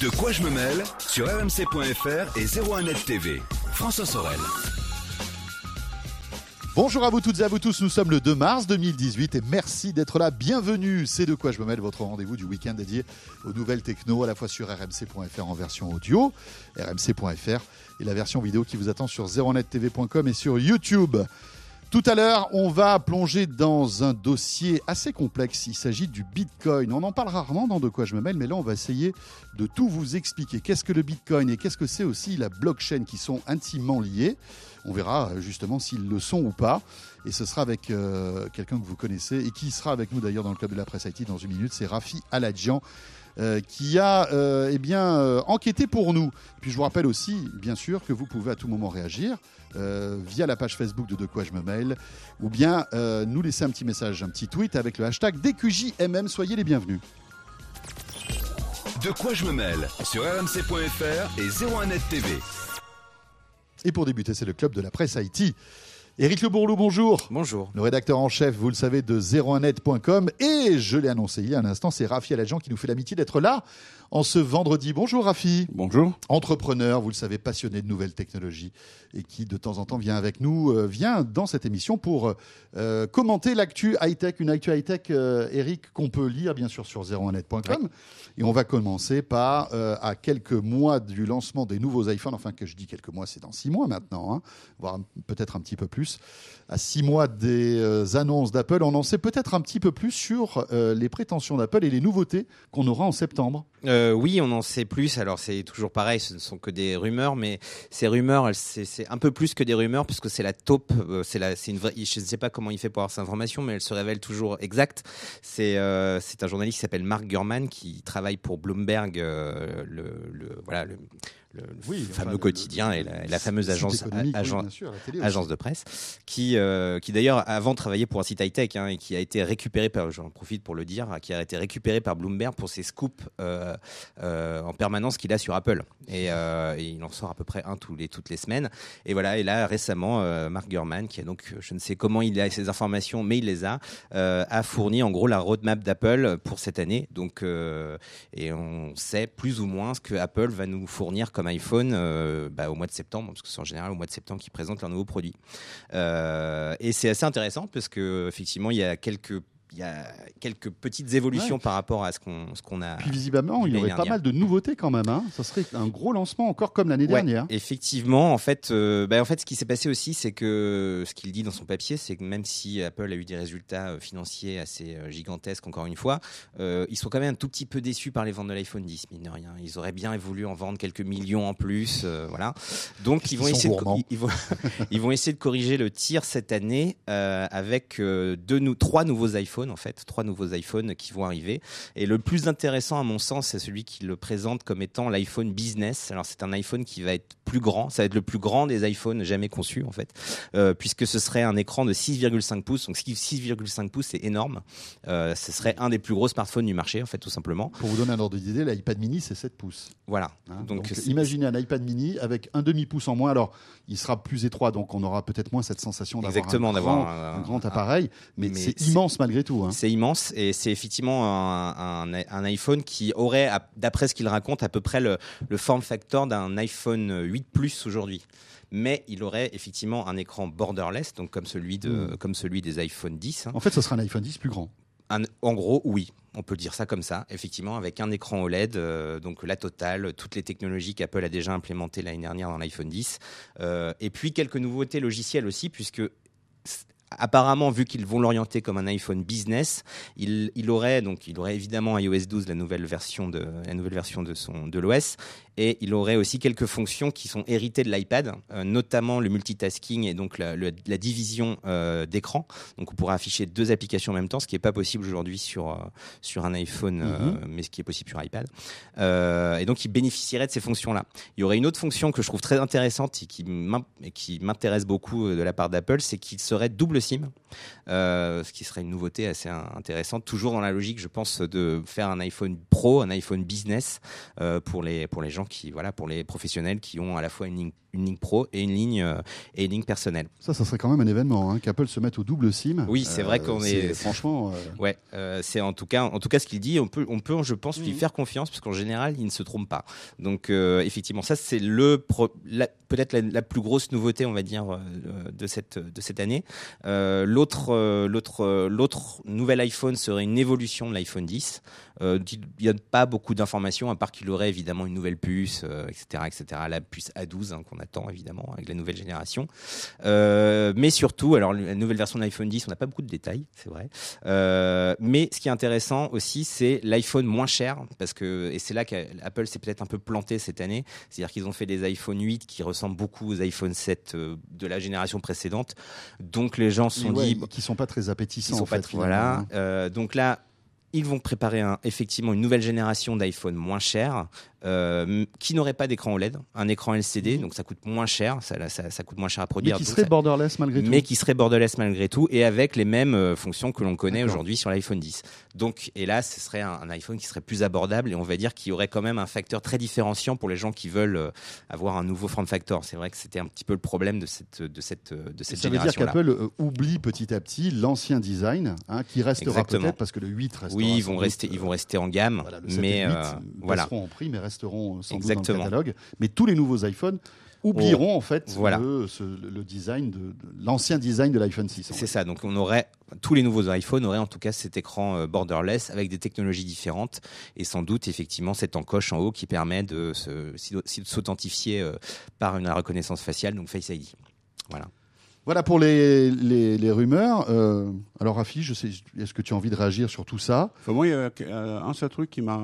De quoi je me mêle sur rmc.fr et 01net TV. François Sorel. Bonjour à vous toutes et à vous tous, nous sommes le 2 mars 2018 et merci d'être là. Bienvenue, c'est de quoi je me mêle, votre rendez-vous du week-end dédié aux nouvelles techno, à la fois sur rmc.fr en version audio, rmc.fr et la version vidéo qui vous attend sur 01nettv.com et sur YouTube. Tout à l'heure, on va plonger dans un dossier assez complexe. Il s'agit du Bitcoin. On en parle rarement dans De quoi je me mêle, mais là, on va essayer de tout vous expliquer. Qu'est-ce que le Bitcoin et qu'est-ce que c'est aussi la blockchain qui sont intimement liés On verra justement s'ils le sont ou pas. Et ce sera avec euh, quelqu'un que vous connaissez et qui sera avec nous d'ailleurs dans le club de la presse IT dans une minute. C'est Rafi Aladjian. Euh, qui a euh, eh bien, euh, enquêté pour nous. Puis je vous rappelle aussi, bien sûr, que vous pouvez à tout moment réagir via la page Facebook de De quoi je me mail ou bien nous laisser un petit message, un petit tweet avec le hashtag DQJMM. Soyez les bienvenus. De quoi je me mêle sur rmc.fr et 01net TV. Et pour débuter, c'est le club de la presse Haïti. Éric Le Bourlou, bonjour. Bonjour. Le rédacteur en chef, vous le savez, de 01net.com. Et je l'ai annoncé il y a un instant, c'est Rafi Aladjian qui nous fait l'amitié d'être là en ce vendredi. Bonjour Rafi. Bonjour. Entrepreneur, vous le savez, passionné de nouvelles technologies et qui de temps en temps vient avec nous, euh, vient dans cette émission pour euh, commenter l'actu high-tech, une actu high-tech, euh, Eric, qu'on peut lire bien sûr sur 01net.com. Et on va commencer par, à quelques mois du lancement des nouveaux iPhones, enfin que je dis quelques mois, c'est dans six mois maintenant, hein, voire peut-être un petit peu plus. À six mois des annonces d'Apple, on en sait peut-être un petit peu plus sur les prétentions d'Apple et les nouveautés qu'on aura en septembre. Euh, oui, on en sait plus. Alors c'est toujours pareil, ce ne sont que des rumeurs, mais ces rumeurs, c'est un peu plus que des rumeurs puisque c'est la taupe. euh, c'est la, c'est une vraie. Je ne sais pas comment il fait pour avoir cette information, mais elle se révèle toujours exacte. C'est euh, c'est un journaliste qui s'appelle Mark Gurman qui travaille pour Bloomberg, le, voilà le Oui, fameux enfin, le- quotidien et la, la fameuse agence agence sûr, la de presse, qui, euh, qui d'ailleurs avant travaillait pour un site high-tech hein, et qui a été récupéré par, j'en profite pour le dire, qui a été récupéré par Bloomberg pour ses scoops euh, euh, en permanence qu'il a sur Apple. Et, euh, et il en sort à peu près un tous les, toutes les semaines. Et voilà, et là récemment, Mark Gurman, qui a donc, je ne sais comment il a ces informations, mais il les a, a fourni en gros la roadmap d'Apple pour cette année. Donc, et on sait plus ou moins ce que Apple va nous fournir comme iPhone euh, bah, au mois de septembre, parce que c'est en général au mois de septembre qu'ils présentent leurs nouveaux produits. Euh, et c'est assez intéressant parce que effectivement, il y a quelques il y a quelques petites évolutions Ouais. par rapport à ce qu'on ce qu'on a. Puis visiblement, il y aurait pas mal de nouveautés quand même. Hein. Ça serait un gros lancement encore comme l'année Ouais, dernière. Effectivement, en fait, euh, bah, en fait, ce qui s'est passé aussi, c'est que ce qu'il dit dans son papier, c'est que même si Apple a eu des résultats euh, financiers assez euh, gigantesques, encore une fois, euh, ils sont quand même un tout petit peu déçus par les ventes de l'iPhone 10, mine de rien. Ils auraient bien voulu en vendre quelques millions en plus, euh, voilà. Donc ils vont essayer, de, ils, ils vont, ils vont essayer de corriger le tir cette année avec deux trois nouveaux iPhones en fait, trois nouveaux iPhones qui vont arriver. Et le plus intéressant à mon sens, c'est celui qui le présente comme étant l'iPhone Business. Alors c'est un iPhone qui va être plus grand, ça va être le plus grand des iPhones jamais conçus en fait, euh, puisque ce serait un écran de 6,5 pouces. Donc 6,5 pouces, c'est énorme. Euh, ce serait un des plus gros smartphones du marché en fait, tout simplement. Pour vous donner un ordre d'idée, l'iPad mini, c'est 7 pouces. Voilà. hein. donc imaginez un iPad mini avec un demi-pouce en moins. Alors, il sera plus étroit, donc on aura peut-être moins cette sensation d'avoir Exactement, un, un- un grand appareil. Mais, mais c'est- immense malgré tout. Hein. C'est immense et c'est effectivement un, un- un iPhone qui aurait, d'après ce qu'il raconte, à peu près le, le form factor d'un iPhone 8 Plus aujourd'hui. Mais il aurait effectivement un écran borderless, donc comme celui, de, Mm. comme celui des iPhone 10. hein. En fait, ce sera un iPhone 10 plus grand. Un- en gros, oui, on peut dire ça comme ça, effectivement, avec un écran OLED, euh, donc la totale, toutes les technologies qu'Apple a déjà implémentées l'année dernière dans l'iPhone 10, euh, et puis quelques nouveautés logicielles aussi, puisque apparemment, vu qu'ils vont l'orienter comme un iPhone business, il, il aurait donc il aurait évidemment iOS 12, la nouvelle version de la nouvelle version de son de l'OS, et il aurait aussi quelques fonctions qui sont héritées de l'iPad, euh, notamment le multitasking et donc la, le- la division euh, d'écran. Donc on pourra afficher deux applications en même temps, ce qui n'est pas possible aujourd'hui sur, euh, sur un iPhone, euh, mais ce qui est possible sur iPad. Et donc il bénéficierait de ces fonctions-là. Il y aurait une autre fonction que je trouve très intéressante et qui m'intéresse beaucoup de la part d'Apple, c'est qu'il serait double SIM, ce qui serait une nouveauté assez in- intéressante, toujours dans la logique, je pense, de faire un iPhone Pro, un iPhone Business pour, les, pour les gens qui, voilà, pour les professionnels qui ont à la fois une ligne, une ligne pro et une ligne euh, et une ligne personnelle. Ça, ça serait quand même un événement, hein, qu'Apple se mette au double SIM. Oui, c'est vrai qu'on est- Franchement, euh, Ouais, euh, c'est en tout cas, en tout cas ce qu'il dit. On peut, on peut, je pense, lui Mhm. faire confiance parce qu'en général, il ne se trompe pas. Donc, euh, effectivement, ça c'est le peut-être la, la plus grosse nouveauté, on va dire, euh, de cette de cette année. Euh, l'autre, euh, l'autre, euh, l'autre nouvel iPhone serait une évolution de l'iPhone 10. Euh, il n'y a pas beaucoup d'informations à part qu'il aurait évidemment une nouvelle puce, euh, etc., etc. La puce A12 hein, qu'on attend évidemment avec la nouvelle génération. Euh, mais surtout, alors la nouvelle version de l'iPhone 10, on n'a pas beaucoup de détails, c'est vrai. Euh, mais ce qui est intéressant aussi, c'est l'iPhone moins cher, parce que et c'est là qu'Apple s'est peut-être un peu planté cette année. C'est-à-dire qu'ils ont fait des iPhone 8 qui ressemblent beaucoup aux iPhone 7 euh, de la génération précédente. Donc les gens se sont ouais, dit, qui sont pas très appétissants. ils sont en pas fait, très- voilà. Euh, donc là, ils vont préparer un, effectivement une nouvelle génération d'iPhone moins cher, euh, qui n'aurait pas d'écran OLED, un écran LCD, donc ça coûte moins cher, ça, ça, ça coûte moins cher à Mais produire. qui donc serait ça- borderless malgré tout. mais qui serait borderless malgré tout et avec les mêmes euh, fonctions que l'on connaît aujourd'hui sur l'iPhone 10. Donc, et là, ce serait un, un iPhone qui serait plus abordable et on va dire qu'il y aurait quand même un facteur très différenciant pour les gens qui veulent euh, avoir un nouveau form factor. C'est vrai que c'était un petit peu le problème de cette de cette de cette ça veut dire qu'Apple oublie petit à petit l'ancien design, hein, qui restera peut-être parce que le 8 restera. Oui, ils vont rester, ils vont rester en gamme, Voilà, le 7 et mais le 8 euh, voilà. en prix, mais resteront sans doute Exactement. dans le catalogue. Mais tous les nouveaux iPhones oublieront en fait Voilà. le, ce- le design de, l'ancien design de l'iPhone 6. en C'est ça. Donc on aurait tous les nouveaux iPhones auraient en tout cas cet écran euh, borderless avec des technologies différentes et sans doute effectivement cette encoche en haut qui permet de s'authentifier euh, par une reconnaissance faciale, donc Face ID. Voilà. Voilà pour les, les, les rumeurs. Euh, alors Rafi, je sais, est-ce que tu as envie de réagir sur tout ça? Enfin, moi, il y a un seul truc qui m'a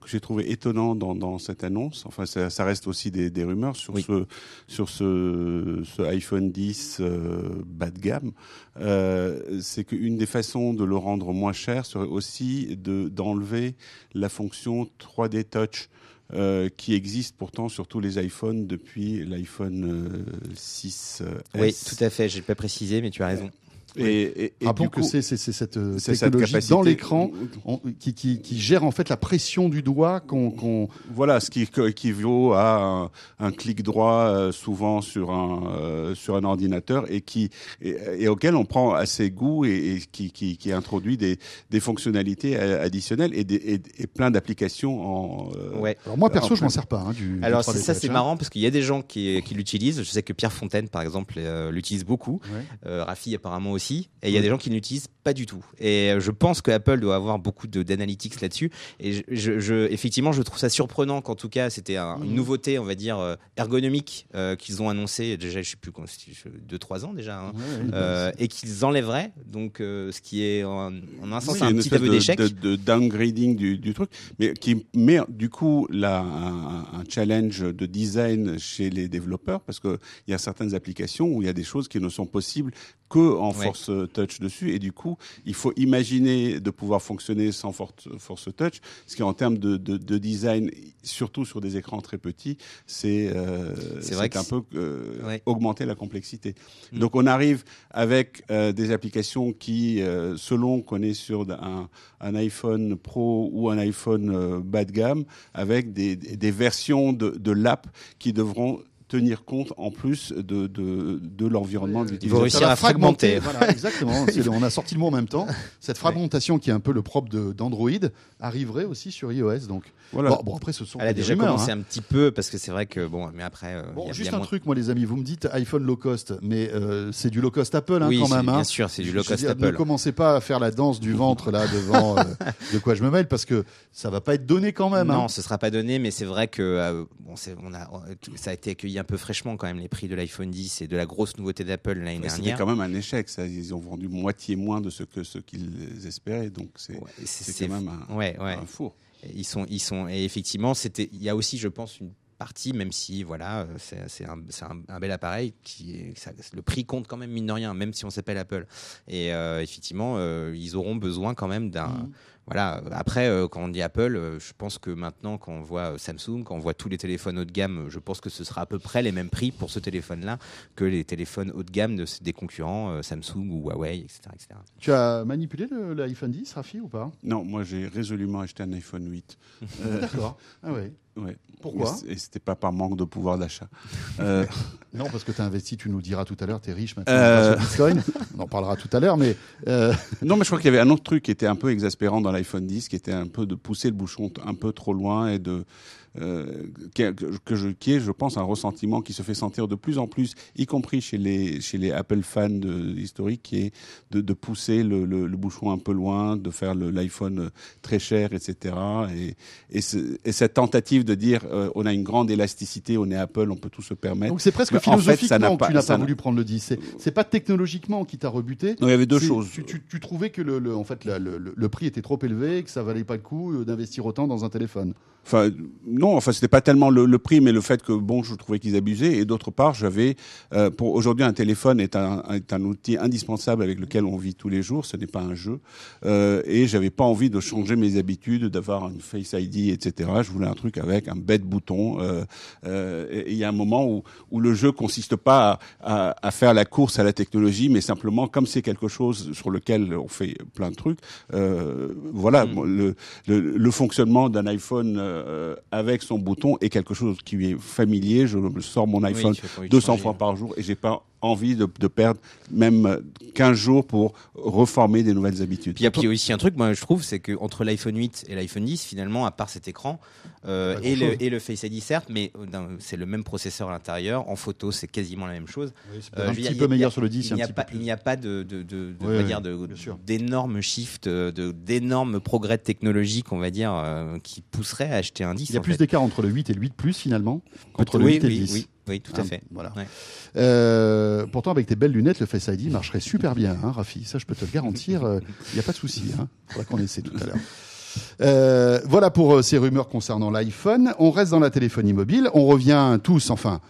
que j'ai trouvé étonnant dans, dans cette annonce. Enfin, ça, ça reste aussi des, des rumeurs sur Oui. ce sur ce, ce iPhone 10 euh, bas de gamme. Euh, c'est qu'une des façons de le rendre moins cher serait aussi de d'enlever la fonction 3D Touch. Euh, qui existe pourtant sur tous les iPhones depuis l'iPhone euh, 6. Oui, tout à fait. J'ai pas précisé, mais tu as raison. Et, et, et Rappelons que c'est cette euh, c'est cette technologie capacité- dans l'écran on- qui, qui, qui gère en fait la pression du doigt qu'on Voilà, ce qui équivaut à un, un clic droit euh, souvent sur un euh, sur un ordinateur et qui et, et auquel on prend assez goût et, et qui, qui, qui introduit des, des fonctionnalités additionnelles et, des, et, et plein d'applications en euh, Ouais. Alors moi perso, je m'en sers pas. hein, du, Alors 3D c'est- ça c'est marrant parce qu'il y a des gens qui, qui l'utilisent. Je sais que Pierre Fontaine par exemple euh, l'utilise beaucoup. Ouais. Euh, Rafi apparemment aussi. Et il y a Oui. des gens qui ne l'utilisent pas du tout. Et euh, je pense que Apple doit avoir beaucoup d'analytics là-dessus. Et je, je- je- effectivement, je trouve ça surprenant qu'en tout cas, c'était un- une Mhm. nouveauté, on va dire, euh, ergonomique euh, qu'ils ont annoncé déjà, je sais plus, quand c'était, je- deux, trois ans déjà. hein. Ouais, Euh, et qu'ils enlèveraient, donc euh, ce qui est en, en un sens Oui, un petit aveu d'échec. de, de downgrading du, du truc, mais qui met du coup là un, un challenge de design chez les développeurs parce que il y a certaines applications où il y a des choses qui ne sont possibles que en Ouais. Force touch dessus et du coup il faut imaginer de pouvoir fonctionner sans force, touch, ce qui en termes de, de, de design, surtout sur des écrans très petits, c'est euh, un peu euh, Ouais. augmenter la complexité. Mm. Donc on arrive avec euh, des applications qui, euh, selon qu'on est sur un, un iPhone Pro ou un iPhone bas de gamme, avec des, des versions de, de l'app qui devront tenir compte en plus de, de, de l'environnement de vont l'utilisateur. réussir à fragmenter. Voilà, exactement. On a sorti le mot en même temps. Cette fragmentation qui est un peu le propre de- d'Android arriverait aussi sur iOS. Donc, Voilà. bon, bon, après, ce sont Elle a déjà rumeurs, commencé hein. un petit peu parce que c'est vrai que bon, mais après, euh, Bon, il y a- juste il y a un moins- truc, moi, les amis, vous me dites iPhone low cost, mais euh, c'est du low cost Apple hein, oui, quand même. hein. bien sûr, c'est du low je cost dire, Ne Apple. commencez pas à faire la danse du ventre là devant euh, de quoi je me mêle parce que ça va pas être donné quand même. Non, hein. ce sera pas donné, mais c'est vrai que euh, bon, c'est- on a, ça a été accueilli un peu fraîchement quand même les prix de l'iPhone 10 et de la grosse nouveauté d'Apple l'année Ouais, C'était dernière. quand même un échec. Ça. Ils ont vendu moitié moins de ce que ce qu'ils espéraient. Donc c'est Ouais, quand même un, ouais, ouais. un four. Ils sont, ils sont, et effectivement, c'était, il y a aussi, je pense, une partie, même si voilà, c'est c'est un, c'est un, un bel appareil, qui est- ça- le prix compte quand même mine de rien, même si on s'appelle Apple. Et euh, effectivement, euh, ils auront besoin quand même d'un Mhm. Voilà. Après, euh, quand on dit Apple, euh, je pense que maintenant, quand on voit euh, Samsung, quand on voit tous les téléphones haut de gamme, je pense que ce sera à peu près les mêmes prix pour ce téléphone-là que les téléphones haut de gamme de, des concurrents euh, Samsung ou Huawei, etc. etc. Tu as manipulé l'iPhone 10, Rafi, ou pas? Non, moi j'ai résolument acheté un iPhone 8. Euh, D'accord. Ah ouais. ouais. Pourquoi? Et c'était pas par manque de pouvoir d'achat. Euh, Non, parce que tu as investi, tu nous diras tout à l'heure, tu es riche maintenant Euh. au Bitcoin. On en parlera tout à l'heure, mais euh, Non, mais je crois qu'il y avait un autre truc qui était un peu exaspérant dans l'iPhone 10, qui était un peu de pousser le bouchon un peu trop loin et de euh, qui, est- que je, qui est, je pense, un ressentiment qui se fait sentir de plus en plus, y compris chez les chez les Apple fans de, historiques, qui est de, de pousser le, le, le bouchon un peu loin, de faire l'iPhone très cher, etc. Et, et, ce- et cette tentative de dire euh, on a une grande élasticité, on est Apple, on peut tout se permettre. donc c'est presque Mais en fait, philosophiquement ça n'a que pas- tu n'as pas voulu prendre le 10. C'est- pas technologiquement qui t'a rebuté. Non, il y avait deux choses. Tu, tu- tu trouvais que le, le- en fait, la- le, le- prix était trop élevé et que ça valait pas le coup euh, d'investir autant dans un téléphone. Enfin, non, enfin, c'était pas tellement le, le prix, mais le fait que, bon, je trouvais qu'ils abusaient. Et d'autre part, j'avais, euh, pour aujourd'hui, un téléphone est un, est un outil indispensable avec lequel on vit tous les jours. Ce n'est pas un jeu. Euh, et j'avais pas envie de changer mes habitudes, d'avoir une Face ID, etc. Je voulais un truc avec un bête bouton. Euh, euh, il y a un moment où, où le jeu consiste pas à, à, à faire la course à la technologie, mais simplement, comme c'est quelque chose sur lequel on fait plein de trucs, euh, voilà, Mm. le, le, le fonctionnement d'un iPhone euh, avec son bouton est quelque chose qui est familier. Je sors mon iPhone Oui, tu as pas envie de 200 changer. fois par jour et j'ai pas envie de, de perdre même 15 jours pour reformer des nouvelles habitudes. Puis il y a- aussi un truc, moi je trouve, c'est que entre l'iPhone 8 et l'iPhone 10, finalement, à part cet écran euh, et, le, et le Face ID certes, mais euh, c'est le même processeur à l'intérieur. En photo, c'est quasiment la même chose. c'est Euh, un petit peu meilleur a- sur le 10. Il n'y un a a pas de, de, de, bien sûr. d'énormes shifts, d'énormes progrès technologiques, on va dire, euh, qui pousseraient à acheter un 10. Il y a plus d'écart entre le 8 et le 8 Plus finalement qu'entre le oui, 8 et le oui, 10. Oui, tout à Hein, fait. Voilà. Ouais. Euh, pourtant, avec tes belles lunettes, le Face ID marcherait super bien, hein, Rafi. Ça, je peux te le garantir. Il n'y a pas de souci. Il faudra qu'on essaie tout à l'heure. Euh, voilà pour euh, ces rumeurs concernant l'iPhone. On reste dans la téléphonie mobile. On revient tous, enfin,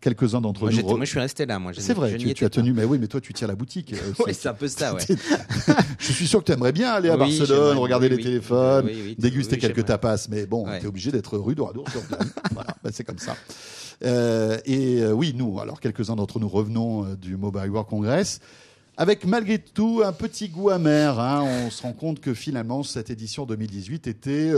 quelques-uns d'entre nous. moi, je suis resté là. Moi, C'est vrai, tu, as tenu, mais oui, mais toi, tu tiens la boutique. euh. Ouais, c'est un peu ça, ouais. je suis sûr que tu aimerais bien aller à Oui, Barcelone, regarder oui, les oui. téléphones, Oui, oui, déguster oui, quelques tapas, mais bon, Ouais. tu es obligé d'être rue d'Oradour sur voilà, bah, c'est comme ça. Euh, et euh, oui, nous, alors quelques-uns d'entre nous revenons euh, du Mobile World Congress. Avec malgré tout un petit goût amer, hein. on se rend compte que finalement cette édition 2018 était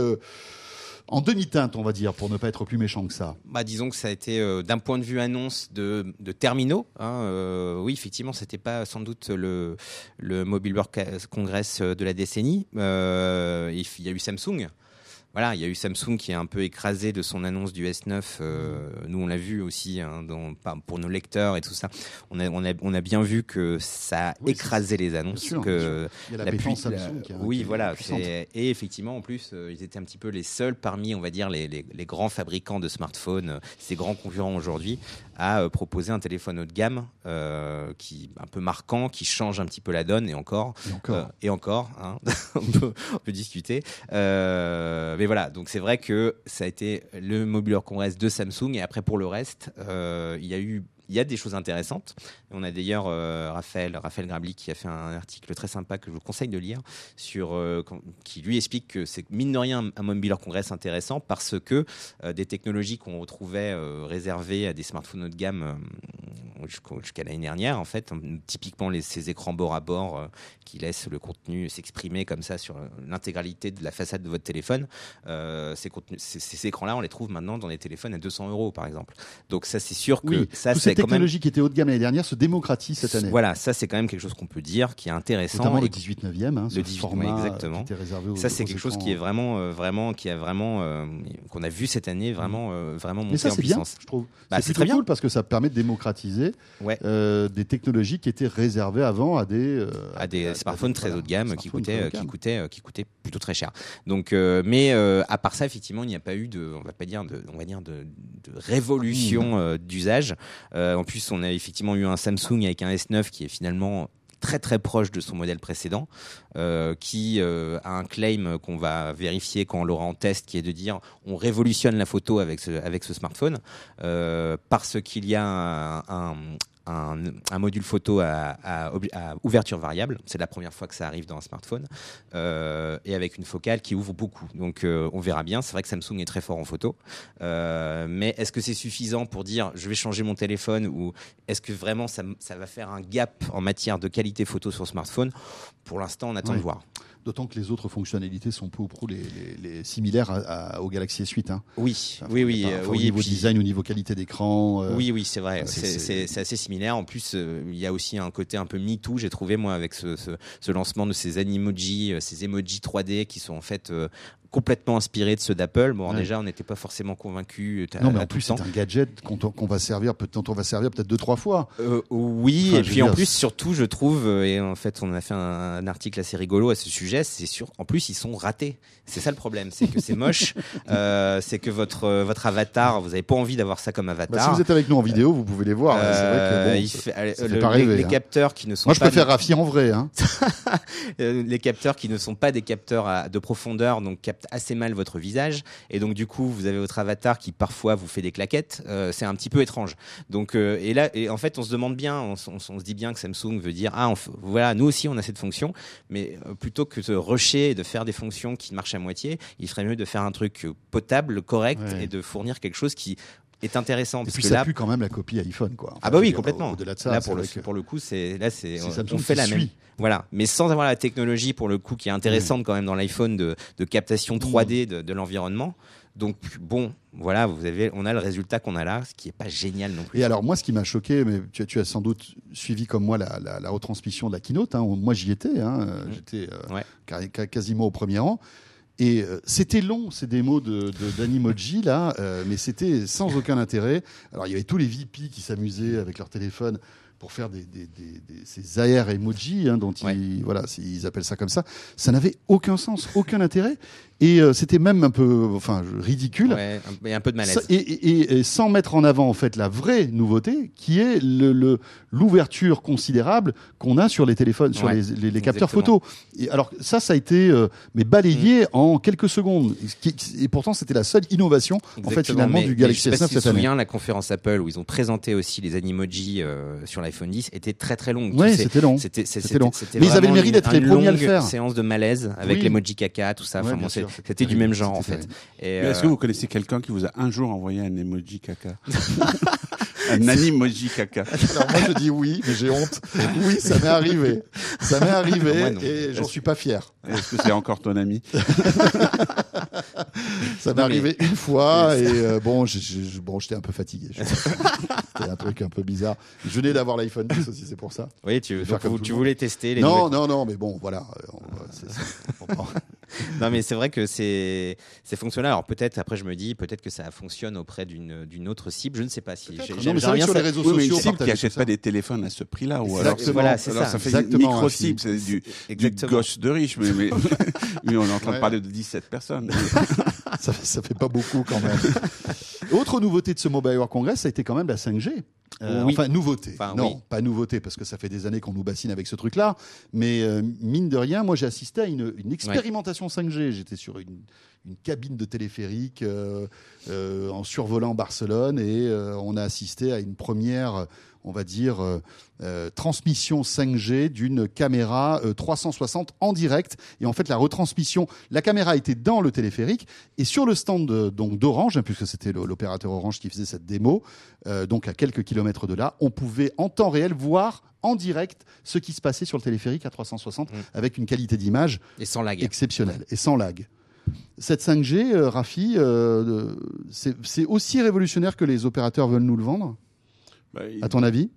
en demi-teinte, on va dire, pour ne pas être plus méchant que ça. Bah, disons que ça a été euh, d'un point de vue annonce de, terminaux. hein, euh, oui, effectivement, c'était pas sans doute le, le Mobile World Congress euh, de la décennie. Il y a eu Samsung. Voilà, il y a eu Samsung qui est un peu écrasé de son annonce du S9. euh, nous, on l'a vu aussi hein, dans- pour nos lecteurs et tout ça. On a, on a, on a bien vu que ça a Oui, écrasé les annonces. sûr, que Il y a la, la Samsung qui, est- oui, qui est voilà. Et effectivement, en plus, euh, ils étaient un petit peu les seuls parmi, on va dire, les, les- les grands fabricants de smartphones, euh, ces grands concurrents aujourd'hui, à proposer un téléphone haut de gamme qui un peu marquant, qui change un petit peu la donne et encore. Et encore. Et encore, hein, on, peut, on peut discuter. Euh, mais voilà, donc c'est vrai que ça a été le Mobile World Congress de Samsung. Et après, pour le reste, euh, il y a eu. Il y a des choses intéressantes. On a d'ailleurs euh, Raphaël, Raphaël Grabli qui a fait un article très sympa que je vous conseille de lire, sur, euh, qui lui explique que c'est mine de rien un Mobile Congress intéressant parce que euh, des technologies qu'on retrouvait réservées à des smartphones haut de gamme jusqu'à l'année dernière, en fait, typiquement les, ces écrans bord à bord qui laissent le contenu s'exprimer comme ça sur l'intégralité de la façade de votre téléphone. Ces, contenus- ces, ces écrans-là, on les trouve maintenant dans des téléphones à 200 euros, par exemple. Donc ça, c'est sûr que Oui, ça, c'est même. technologies qui étaient haut de gamme l'année dernière se démocratisent cette année. Voilà, ça, c'est quand même quelque chose qu'on peut dire qui est intéressant. Notamment le 18 9e, hein, Le 18, format euh, exactement. qui était réservé aux ça, c'est quelque chose qui est vraiment, euh, vraiment, qui a vraiment, euh, qu'on a vu cette année, vraiment, euh, vraiment Mais monter ça, en bien, puissance. je trouve. Bah, c'est très bien. cool parce que ça permet de démocratiser Ouais. euh, des technologies qui étaient réservées avant à des, euh, à des smartphones très haut de gamme qui coûtaient, euh, qui coûtaient, euh, qui coûtaient plutôt très cher. Donc, euh, mais euh, à part ça, effectivement, il n'y a pas eu de, on va pas dire de, on va dire de, de révolution euh, d'usage. Euh, en plus, on a effectivement eu un Samsung avec un S9 qui est finalement très très proche de son modèle précédent, euh, qui euh, a un claim qu'on va vérifier quand on l'aura en test, qui est de dire on révolutionne la photo avec ce, smartphone, parce qu'il y a un- un, un module photo à, à obli- à ouverture variable. C'est la première fois que ça arrive dans un smartphone. Euh, et avec une focale qui ouvre beaucoup. Donc euh, on verra bien. C'est vrai que Samsung est très fort en photo. Euh, mais est-ce que c'est suffisant pour dire je vais changer mon téléphone ou est-ce que vraiment ça, va faire un gap en matière de qualité photo sur smartphone? Pour l'instant, on attend Ouais. de voir. D'autant que les autres fonctionnalités sont peu ou prou les, les- les similaires à- à- au Galaxy S8. Hein. Oui, Enfin, oui, oui, euh, enfin, oui. Au niveau puis- design, au niveau qualité d'écran. euh, Oui, oui, c'est vrai. c'est- assez similaire. En plus, euh, il y a aussi un côté un peu MeToo, j'ai trouvé, moi, avec ce, ce- ce lancement de ces animojis, ces emojis 3D qui sont en fait complètement inspirés de ceux d'Apple. Bon, Ouais. déjà, on n'était pas forcément convaincus. euh, Non, mais en plus, c'est un gadget qu'on va servir, peut- dont on va servir peut-être deux, trois fois. Euh, oui, Enfin, et je puis en dire, plus, surtout, je trouve, euh, et en fait, on a fait un, un article assez rigolo à ce sujet, c'est sûr, en plus, ils sont ratés. C'est ça le problème, c'est que c'est moche, euh, c'est que votre, votre avatar, vous n'avez pas envie d'avoir ça comme Bah, avatar. si vous êtes avec nous en vidéo, vous pouvez les voir. C'est vrai que bon, il ça- fait- allez, ça fait le- pas les, rêver, les hein. capteurs qui ne sont Moi, je pas préfère Rafi en vrai. Hein. Les capteurs qui ne sont pas des capteurs à- de profondeur, donc assez mal votre visage, et donc du coup vous avez votre avatar qui parfois vous fait des claquettes. Euh, c'est un petit peu étrange. Donc euh, et là, et en fait, on se demande bien, on, se dit bien que Samsung veut dire ah on voilà, nous aussi on a cette fonction, mais euh, plutôt que de rusher et de faire des fonctions qui marchent à moitié, il ferait mieux de faire un truc potable, correct, Ouais. et de fournir quelque chose qui est intéressant Et parce puis que ça là pue quand même la copie iPhone. Quoi. Enfin, ah bah oui complètement. Au-delà de ça, là pour le que pour le coup c'est là c'est on, fait la même voilà mais sans avoir la technologie pour le coup qui est intéressante quand même dans l'iPhone de, de captation 3D de, de l'environnement donc bon voilà vous avez on a le résultat qu'on a là ce qui est pas génial non plus Et alors moi, ce qui m'a choqué, mais tu, as- tu as sans doute suivi comme moi la, la- la retransmission de la keynote. hein. Moi, j'y étais. hein. Euh, J'étais euh. Ouais. quasiment au premier rang. Et euh, c'était long ces démos de de- d'Animoji là, euh, mais c'était sans aucun intérêt. Alors il y avait tous les VP qui s'amusaient avec leur téléphone pour faire des, des, des- des- ces AR emoji hein, dont Ouais. ils voilà ils appellent ça comme ça. Ça n'avait aucun sens, aucun intérêt. Et euh, c'était même un peu enfin je- ridicule. ouais et un peu de malaise et, et- et sans mettre en avant en fait la vraie nouveauté qui est le- le- l'ouverture considérable qu'on a sur les téléphones, sur Ouais, les, les- les capteurs exactement. photo. Et alors ça, ça a été euh, mais balayé en quelques secondes. Et, pourtant, c'était la seule innovation en fait finalement mais- du Galaxy je sais pas S9 si tu te cette année. souviens la conférence Apple où ils ont présenté aussi les animojis euh, sur l'iPhone 10 était très très longue sais, c'était long. C'était long. Mais ils avaient le mérite d'être les premiers à le faire. Séance de malaise avec Oui. l'emoji caca, tout ça. Ouais, Enfin, bien bon, c'est- sûr, c'était du même genre en fait. terrible. Et, Mais Est-ce euh, que vous connaissez quelqu'un qui vous a un jour envoyé un emoji caca Un animoji caca Alors moi, je dis oui, mais j'ai honte. Oui, ça m'est arrivé. Ça m'est arrivé Moi, non. et j'en suis pas fier. Est-ce que c'est encore ton ami Ça m'est mais- arrivé une fois et euh, bon, j'étais un peu fatigué. C'était un truc un peu bizarre. Je venais d'avoir l'iPhone 10 aussi, c'est pour ça. oui, tu, faire donc, comme vous- tout tu le voulais tester les Non, nouvelles- non, non, mais bon, voilà. euh, on Non, mais c'est vrai que c'est c'est fonctionnel. Alors peut-être après je me dis peut-être que ça fonctionne auprès d'une d'une autre cible. Je ne sais pas si. Non, mais c'est vrai que bien sur les réseaux Oui, sociaux, une cible qui partager achète tout ça. pas des téléphones à ce prix-là, ou alors. Voilà, c'est alors ça. ça fait Exactement, une micro Raffi. cible, c'est du, gosse de riche, mais, mais, mais on est en train Ouais. de parler de 17 personnes. ça, ça fait pas beaucoup quand même. Autre nouveauté de ce Mobile World Congress, ça a été quand même la 5G. Euh, Oui. Enfin, nouveauté. Enfin, non, oui. pas nouveauté, parce que ça fait des années qu'on nous bassine avec ce truc-là. Mais euh, mine de rien, moi, j'ai assisté à une, une expérimentation 5G. J'étais sur une, une cabine de téléphérique euh, en survolant Barcelone et on a assisté à une première, on va dire, transmission 5G d'une caméra euh, 360 en direct. Et en fait, la retransmission, la caméra était dans le téléphérique et sur le stand donc d'Orange, hein, puisque c'était l'opérateur Orange qui faisait cette démo, donc à quelques kilomètres de là, on pouvait en temps réel voir en direct ce qui se passait sur le téléphérique à 360 Mm. avec une qualité d'image Et sans lag. exceptionnelle et sans lag. Cette 5G, euh, Rafi, euh, c'est aussi révolutionnaire que les opérateurs veulent nous le vendre, Bah, il- à ton avis?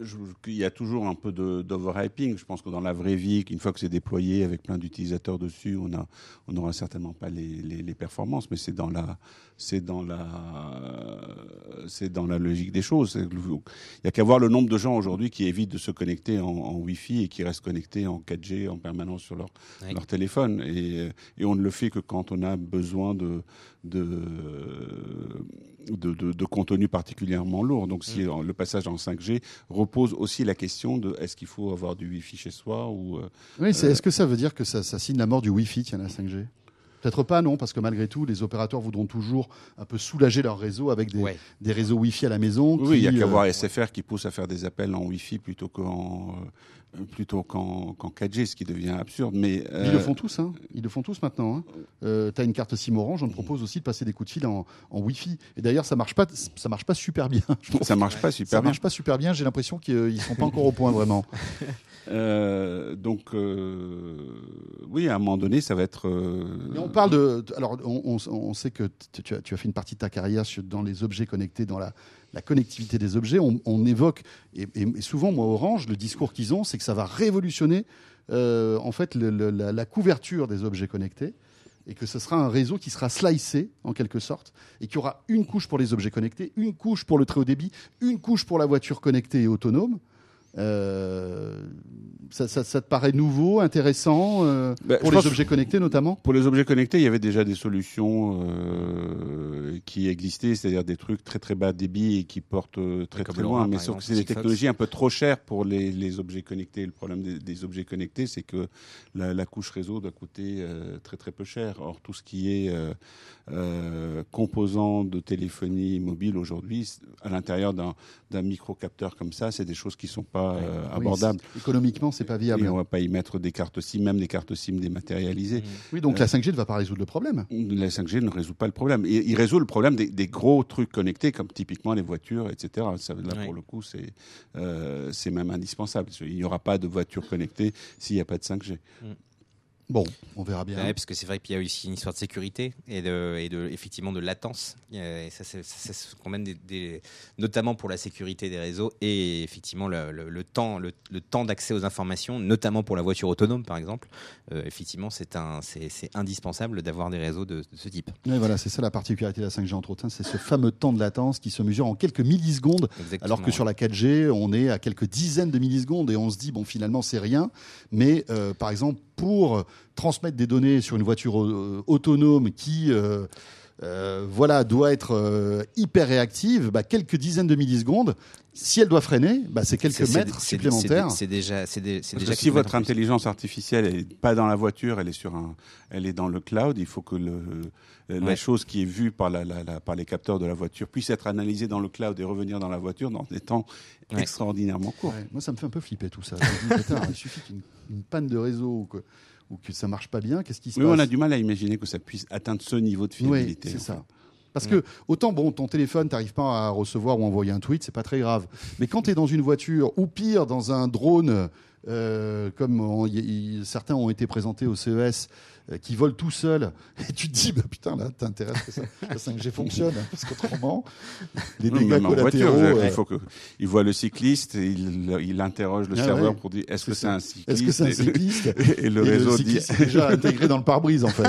Je- Il y a toujours un peu d'overhyping. Je pense que dans la vraie vie, une fois que c'est déployé avec plein d'utilisateurs dessus, on n'aura certainement pas les, les- les performances, mais c'est dans la, c'est dans la, c'est dans la logique des choses. Il y a qu'à voir le nombre de gens aujourd'hui qui évitent de se connecter en, en Wi-Fi et qui restent connectés en 4G en permanence sur leur, Oui. leur téléphone. Et, et on ne le fait que quand on a besoin de, de, de, de- de contenu particulièrement lourd. Donc, si le passage en 5G repose aussi la question de est-ce qu'il faut avoir du Wi-Fi chez soi ou euh, Oui, c'est- est-ce que ça veut dire que ça, ça signe la mort du Wi-Fi, tiens, la 5G Peut-être pas, non, parce que malgré tout, les opérateurs voudront toujours un peu soulager leur réseau avec des, Ouais. des réseaux Wi-Fi à la maison. Oui, il y a qu'à euh, voir SFR qui pousse à faire des appels en Wi-Fi plutôt qu'en euh, plutôt qu'en qu'en 4G, ce qui devient absurde. Mais Ils le euh, font tous, hein. Ils le font tous maintenant. Hein. Euh, T'as une carte SIM Orange, on te propose aussi de passer des coups de fil en, en Wi-Fi. Et d'ailleurs, ça marche pas, ça marche pas super bien. ça marche pas Ça super bien. marche pas super bien. J'ai l'impression qu'ils sont pas encore au point vraiment. Euh, donc, euh, oui, à un moment donné, ça va être. euh, Mais on parle de. Alors, on, on- on sait que tu as, tu as fait une partie de ta carrière dans les objets connectés, dans la, la connectivité des objets. On, évoque, et, souvent, moi, Orange, le discours qu'ils ont, c'est que ça va révolutionner, euh, en fait, la, la couverture des objets connectés. Et que ce sera un réseau qui sera slicé, en quelque sorte, et qu'il y aura une couche pour les objets connectés, une couche pour le très haut débit, une couche pour la voiture connectée et autonome. Euh, ça, ça- ça te paraît nouveau, intéressant, euh, Bah, pour les objets connectés notamment? Pour les objets connectés, il y avait déjà des solutions euh, qui existaient, c'est-à-dire des trucs très très bas débit et qui portent euh, très très loin. Mais sauf que c'est des technologies un peu trop chères pour les, les objets connectés. Le problème des, des objets connectés, c'est que la, la couche réseau doit coûter euh, très très peu cher. Or, tout ce qui est euh, euh, composant de téléphonie mobile aujourd'hui, à l'intérieur d'un d'un microcapteur comme ça, c'est des choses qui sont pas euh, Oui, abordables. c'est- économiquement, c'est pas viable. Et on va pas y mettre des cartes SIM, même des cartes SIM dématérialisées. Oui, donc la 5G ne va pas résoudre le problème. La 5G ne résout pas le problème. Il, il résout le problème des, des gros trucs connectés, comme typiquement les voitures, etc. Ça, là, Oui. pour le coup, c'est euh, c'est même indispensable. Il n'y aura pas de voiture connectée s'il n'y a pas de 5G. Bon, on verra bien. Ouais, parce que c'est vrai qu'il y a aussi une histoire de sécurité et de, et de effectivement de latence. Et ça, c'est quand même des, des- notamment pour la sécurité des réseaux et effectivement le, le- le temps, le, le temps d'accès aux informations, notamment pour la voiture autonome par exemple. Euh, effectivement, c'est un, c'est c'est indispensable d'avoir des réseaux de, de ce type. Ouais, voilà, c'est ça la particularité de la 5G entre autres. hein, C'est ce fameux temps de latence qui se mesure en quelques millisecondes, Exactement. alors que sur la 4G, on est à quelques dizaines de millisecondes et on se dit bon, finalement, c'est rien. Mais euh, par exemple, pour transmettre des données sur une voiture euh, autonome qui euh, euh, voilà, doit être euh, hyper réactive, bah, quelques dizaines de millisecondes. Si elle doit freiner, bah, c'est quelques mètres supplémentaires. c'est- déjà, c'est des- c'est Parce déjà que si votre intelligence artificielle n'est pas dans la voiture, elle est sur un, elle est dans le cloud. Il faut que le, la Ouais. chose qui est vue par, la, la- la- par les capteurs de la voiture puisse être analysée dans le cloud et revenir dans la voiture dans des temps Ouais. extraordinairement courts. Ouais, moi, ça me fait un peu flipper tout ça. Il suffit qu'une une panne de réseau ou que, ou que ça marche pas bien, qu'est-ce qui se Oui, passe on a du mal à imaginer que ça puisse atteindre ce niveau de Oui, fiabilité. c'est ça. Parce que autant bon, ton téléphone, t'arrives pas à recevoir ou envoyer un tweet, c'est pas très grave. Mais quand tu es dans une voiture ou pire dans un drone, euh, comme on- y- y- certains ont été présentés au CES, qui volent tout seul, et tu te dis bah putain là, t'intéresse que ça, la 5G fonctionne, hein, parce qu'autrement, les dégâts en collatéraux. voiture, euh, il faut que, il voit le cycliste, et il, il interroge le Ah serveur ouais. pour dire est-ce que C'est un cycliste Est-ce que c'est un cycliste Et le Et réseau dit est déjà intégré dans le pare-brise en fait.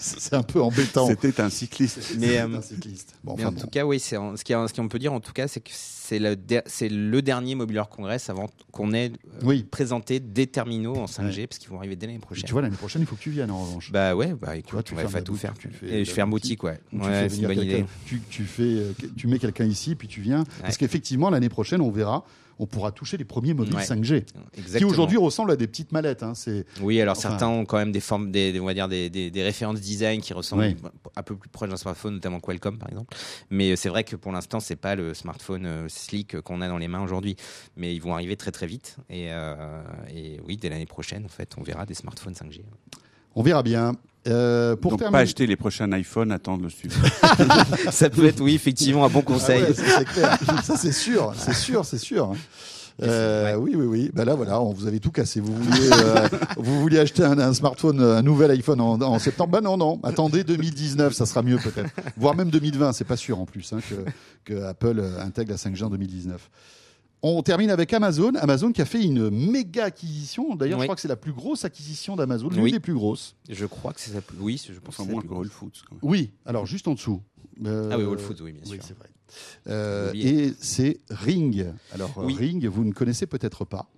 c'est un peu embêtant. c'était un cycliste. Mais, C'est euh, un cycliste. Bon, Mais enfin, en bon. tout cas, oui, c'est ce qu'on ce qu'on peut dire en tout cas, c'est que c'est le, der- le dernier Mobile Congress avant qu'on ait euh, Oui. présenté des terminaux en 5G parce qu'ils vont arriver dès l'année Et prochaine. tu vois l'année prochaine, il faut que tu viennes en revanche. Bah ouais, bah vois, écoute, tu on va la tout faire. tu fais Et je fais un boutique. ouais. C'est une bonne idée. Tu, tu fais, euh, tu mets quelqu'un ici, puis tu viens. Parce qu'effectivement, l'année prochaine, on verra, on pourra toucher les premiers mobiles Ouais. 5G, qui Exactement. aujourd'hui ressemblent à des petites mallettes. hein. C'est Oui, alors Enfin- certains ont quand même des formes, des, des- on va dire des, des, des références design qui ressemblent Oui. un peu plus proches d'un smartphone, notamment Qualcomm par exemple. Mais c'est vrai que pour l'instant, c'est pas le smartphone euh, slick qu'on a dans les mains aujourd'hui. Mais ils vont arriver très très vite. Et, euh, et oui, dès l'année prochaine, en fait, on verra des smartphones 5G. On verra bien. Euh, pour Donc terminer, pas acheter les prochains iPhones, attendre le suivant. Ça peut être, oui, effectivement, un bon Ah conseil. ouais, c'est clair. ça c'est sûr, c'est sûr, c'est sûr. Euh, Oui, oui, oui. Ben là, voilà, on vous avez tout cassé. Vous vouliez, euh, vous vouliez acheter un, un smartphone, un nouvel iPhone en, en septembre Ben non, non. Attendez 2019, ça sera mieux peut-être. Voire même 2020, c'est pas sûr en plus hein, que, que Apple euh, intègre la 5G en 2019. On termine avec Amazon. Amazon qui a fait une méga acquisition. D'ailleurs, je Oui. crois que c'est la plus grosse acquisition d'Amazon, l'une Oui. des plus grosses. Je crois que c'est ça. Oui, je pense que Enfin, moins la que plus Whole grosse. Foods. quand même. Oui, alors juste en dessous. Euh, Ah oui, Whole Foods, oui, bien Oui, sûr. c'est vrai. Euh, et c'est Ring. Alors Oui. Ring, vous ne connaissez peut-être pas,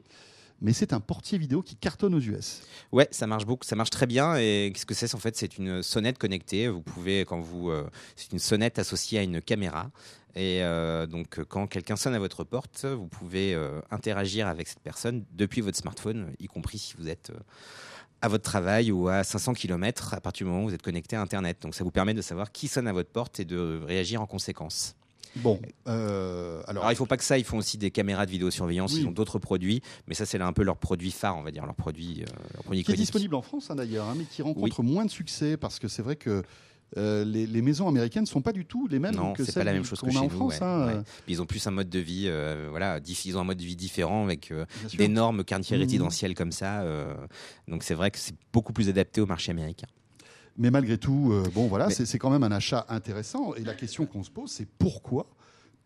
mais c'est un portier vidéo qui cartonne aux US. Ouais, ça marche beaucoup, ça marche très bien. Et qu'est-ce que c'est En fait, c'est une sonnette connectée. Vous pouvez, quand vous, euh, c'est une sonnette associée à une caméra. Et euh, donc, quand quelqu'un sonne à votre porte, vous pouvez euh, interagir avec cette personne depuis votre smartphone, y compris si vous êtes à votre travail ou à 500 km à partir du moment où vous êtes connecté à Internet. Donc ça vous permet de savoir qui sonne à votre porte et de réagir en conséquence. Bon, euh, alors, Alors il faut pas que ça, ils font aussi des caméras de vidéosurveillance, Oui. ils ont d'autres produits, mais ça c'est là un peu leur produit phare, on va dire, leur produit, euh, leur produit qui est disponible en France hein, d'ailleurs, hein, mais qui rencontre moins de succès parce que c'est vrai que euh, les, les maisons américaines ne sont pas du tout les mêmes Non, que celles pas la même chose qu'on que a en nous. France. ouais, hein, ouais. Ils ont plus un mode de vie, euh, voilà, ils ont un mode de vie différent avec euh, d'énormes quartiers Mhm. résidentiels comme ça. donc c'est vrai que c'est beaucoup plus adapté au marché américain. Mais malgré tout, euh, bon voilà, Mais- c'est quand même un achat intéressant. Et la question qu'on se pose, c'est pourquoi,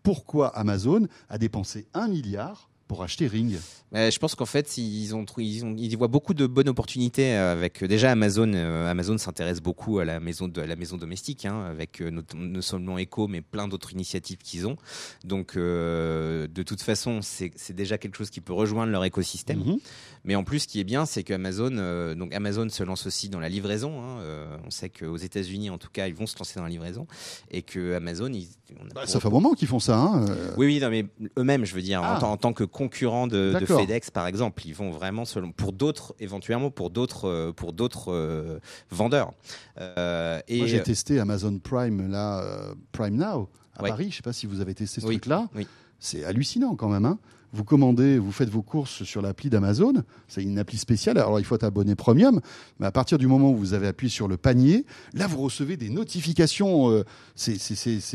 pourquoi Amazon a dépensé un milliard pour acheter Ring Euh, je pense qu'en fait, ils, ont, trou- ils, ont, ils y voient beaucoup de bonnes opportunités euh, avec euh, déjà Amazon. euh, Amazon s'intéresse beaucoup à la maison, de, à la maison domestique, hein, avec euh, non seulement Echo, mais plein d'autres initiatives qu'ils ont. Donc, de toute façon, c'est déjà quelque chose qui peut rejoindre leur écosystème. Mhm. Mais en plus, ce qui est bien, c'est que Amazon, euh, donc Amazon se lance aussi dans la livraison. hein, on sait qu'aux États-Unis, en tout cas, ils vont se lancer dans la livraison, et que Amazon, ils, on a Bah, pour- ça fait un moment qu'ils font ça. hein, oui, oui, non, mais eux-mêmes, je veux dire, en Ah. en, tant que concurrent de. FedEx, par exemple, ils vont vraiment selon pour d'autres, éventuellement pour d'autres, euh, pour d'autres euh, vendeurs. Euh, et Moi, j'ai testé Amazon Prime là, Prime Now à Ouais. Paris. Je sais pas si vous avez testé ce Oui, truc-là. oui. C'est hallucinant quand même. hein. Vous commandez, vous faites vos courses sur l'appli d'Amazon. C'est une appli spéciale. Alors il faut être abonné premium, mais à partir du moment où vous avez appuyé sur le panier, là vous recevez des notifications. euh, c'est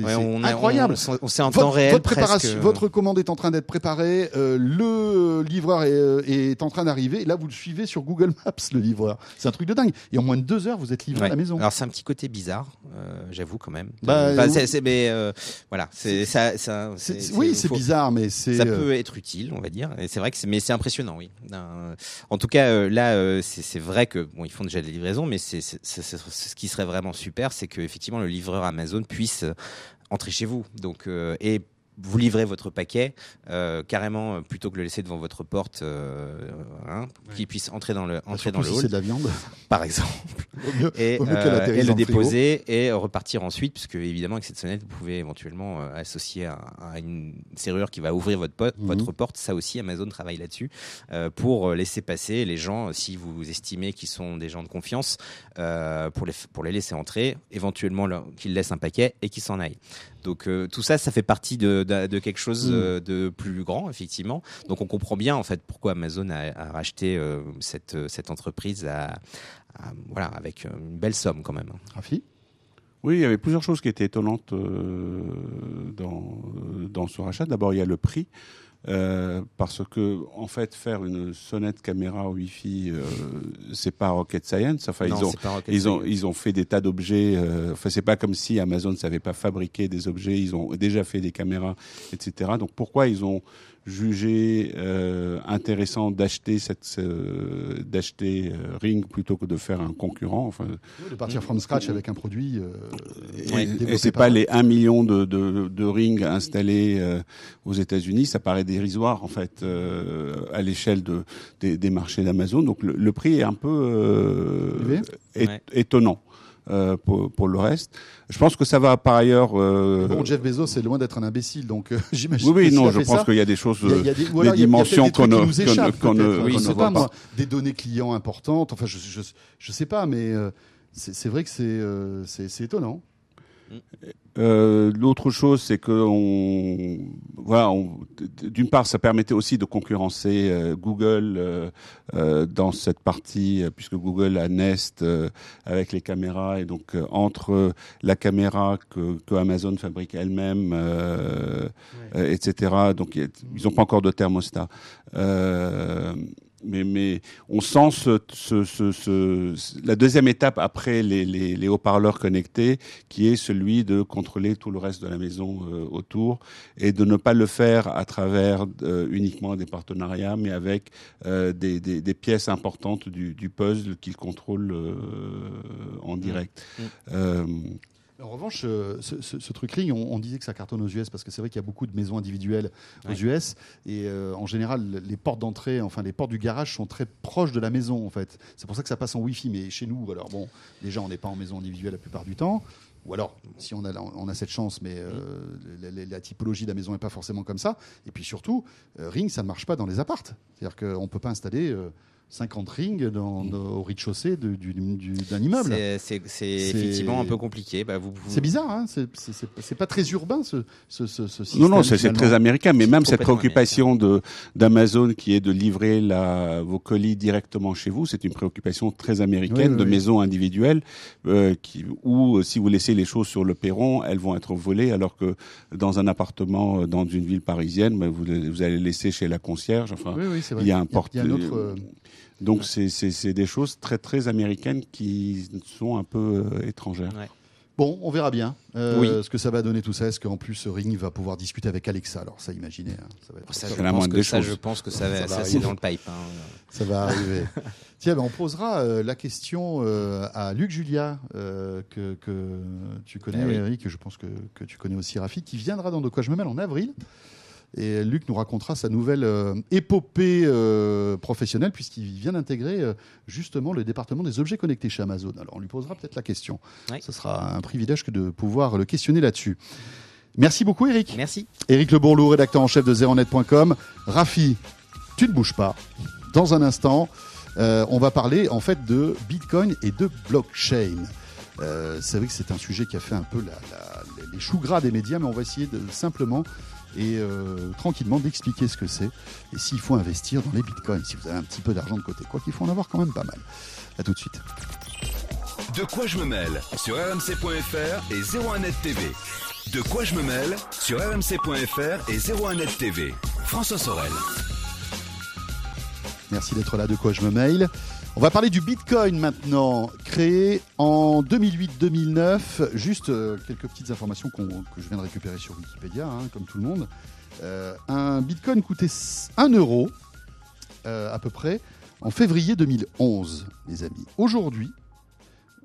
ouais, incroyable. on, on sait en Votre, temps réel votre préparation, presque- votre commande est en train d'être préparée, euh, le livreur est, euh, est en train d'arriver. Et là, vous le suivez sur Google Maps, le livreur. C'est un truc de dingue. Et en moins de deux heures, vous êtes livré Ouais. à la maison. Alors c'est un petit côté bizarre, euh, j'avoue quand même. Bah, mais voilà, ça, ça- oui, c'est- bizarre, mais c'est. Ça peut être utile, on va dire. Et c'est vrai que mais c'est impressionnant, oui. En tout cas, euh, là, euh, c'est, vrai que bon, ils font déjà des livraisons, mais c'est, ce qui serait vraiment super, c'est que effectivement le livreur Amazon puisse euh, entrer chez vous, donc et vous livrez votre paquet euh, carrément euh, plutôt que le laisser devant votre porte, euh, hein, qu'il puisse entrer dans le bah, entrer dans le si hall, c'est de la viande. par exemple Vaut mieux, et, mieux atterrisse et le déposer et repartir ensuite, puisque évidemment avec cette sonnette, vous pouvez éventuellement associer à, à une serrure qui va ouvrir votre, pot- Mhm. votre porte. Ça aussi, Amazon travaille là-dessus pour laisser passer les gens, si vous estimez qu'ils sont des gens de confiance, pour, les, pour les laisser entrer, éventuellement qu'ils laissent un paquet et qu'ils s'en aillent. Donc euh, tout ça, ça fait partie de, de, de quelque chose Mhm. euh, de plus grand, effectivement. Donc on comprend bien en fait pourquoi Amazon a, a racheté euh, cette, cette entreprise à, à- voilà, avec une belle somme quand même. Rafi? Oui, il y avait plusieurs choses qui étaient étonnantes euh, dans, dans ce rachat. D'abord, il y a le prix. Euh, parce que en fait faire une sonnette caméra Wi-Fi euh, c'est pas rocket science. Enfin Non, ils ont ils ont ils ont fait des tas d'objets euh, enfin c'est pas comme si Amazon ne savait pas fabriquer des objets. Ils ont déjà fait des caméras etc donc pourquoi ils ont jugé euh, intéressant d'acheter cette euh, d'acheter euh, Ring plutôt que de faire un concurrent enfin de partir from scratch avec un produit. euh, et, et c'est pas les 1 million de, de, de rings installés euh, aux États-Unis, ça paraît dérisoire en fait euh, à l'échelle de, des, des marchés d'Amazon. Donc le, le prix est un peu euh, Ouais. étonnant euh, pour, pour le reste. Je pense que ça va par ailleurs. euh, Bon, Jeff Bezos c'est loin d'être un imbécile, donc euh, j'imagine. oui, oui, non, je pense qu'il y a des choses. il y a- des, peut-être dimensions qu'on ne- qu'on ne- Oui, pas voit moi, des données clients importantes. Enfin, je, je, je sais pas, mais euh, c'est vrai que euh, c'est c'est étonnant. Euh, L'autre chose, c'est que on, voilà, on- d'une part, ça permettait aussi de concurrencer euh, Google euh, dans cette partie, puisque Google a Nest avec les caméras, et donc entre la caméra que, que Amazon fabrique elle-même, etc. Donc ils n'ont pas encore de thermostat. Mais, mais on sent ce, ce, ce, ce- la deuxième étape après les, les, les haut-parleurs connectés, qui est celui de contrôler tout le reste de la maison euh, autour et de ne pas le faire à travers euh, uniquement des partenariats, mais avec euh, des, des, des pièces importantes du, du puzzle qu'ils contrôlent euh, en direct. Mmh. En revanche, euh, ce, ce- ce truc Ring, on, on disait que ça cartonne aux US parce que c'est vrai qu'il y a beaucoup de maisons individuelles aux Ouais. US et euh, en général, les portes d'entrée, enfin les portes du garage sont très proches de la maison en fait. C'est pour ça que ça passe en Wi-Fi. Mais chez nous, alors bon, déjà on n'est pas en maison individuelle la plupart du temps. Ou alors, si on a, on a cette chance, mais euh, la, la- la typologie de la maison n'est pas forcément comme ça. Et puis surtout, euh, Ring, ça ne marche pas dans les appartes. C'est-à-dire qu'on ne peut pas installer euh, 50 rings dans, dans- au rez-de-chaussée de- du- du- d'un immeuble. C'est- effectivement un peu compliqué. Bah, vous, vous- C'est bizarre, hein c'est, pas très urbain ce, ce, ce, ce Non, système. non, c'est très américain, mais même cette préoccupation d'Amazon qui est de livrer la, vos colis directement chez vous, c'est une préoccupation très américaine Oui, oui, de oui. maisons individuelles euh, qui, où euh, si vous laissez les choses sur le perron, elles vont être volées, alors que dans un appartement euh, dans une ville parisienne, ben, vous, vous allez laisser chez la concierge. Enfin, Oui, oui, c'est vrai. il y a un porte. Il y a un autre, euh, Donc c'est c'est c'est des choses très très américaines qui sont un peu euh, étrangères. Bon, on verra bien euh, Oui. ce que ça va donner tout ça. Est-ce qu'en plus Ring va pouvoir discuter avec Alexa? Alors ça, imaginez, hein, ça va être Ça, C'est je pense que ça, je pense que ça, Ça va- ça, arriver. c'est dans le pipe. hein. Ça va arriver. Tiens, ben, on posera euh, la question euh, à Luc Julia, euh, que, que tu connais, Eh oui. Eric, que je pense que, que tu connais aussi, Rafi, qui viendra dans De quoi je me mêle en avril. Et Luc nous racontera sa nouvelle euh, épopée euh, professionnelle, puisqu'il vient d'intégrer euh, justement le département des objets connectés chez Amazon. Alors, on lui posera peut-être la question. Oui. Ce sera un privilège que de pouvoir le questionner là-dessus. Merci beaucoup, Eric. Merci. Éric Le Bourlou, rédacteur en chef de zeronet.com. Rafi, tu ne bouges pas. Dans un instant, on va parler en fait de Bitcoin et de blockchain. C'est vrai que c'est un sujet qui a fait un peu la- la- les choux gras des médias, mais on va essayer de simplement et euh, tranquillement d'expliquer ce que c'est et s'il faut investir dans les bitcoins, si vous avez un petit peu d'argent de côté, quoi qu'il faut en avoir quand même pas mal. À tout de suite. De quoi je me mêle sur rmc.fr et 01net TV. De quoi je me mêle sur rmc.fr et 01net TV. François Sorel. Merci d'être là, de quoi je me mail. On va parler du Bitcoin maintenant, créé en 2008-2009. Juste euh, quelques petites informations que je viens de récupérer sur Wikipédia, hein, comme tout le monde. Euh, un Bitcoin coûtait 1 euro euh, à peu près en février 2011, les amis. Aujourd'hui,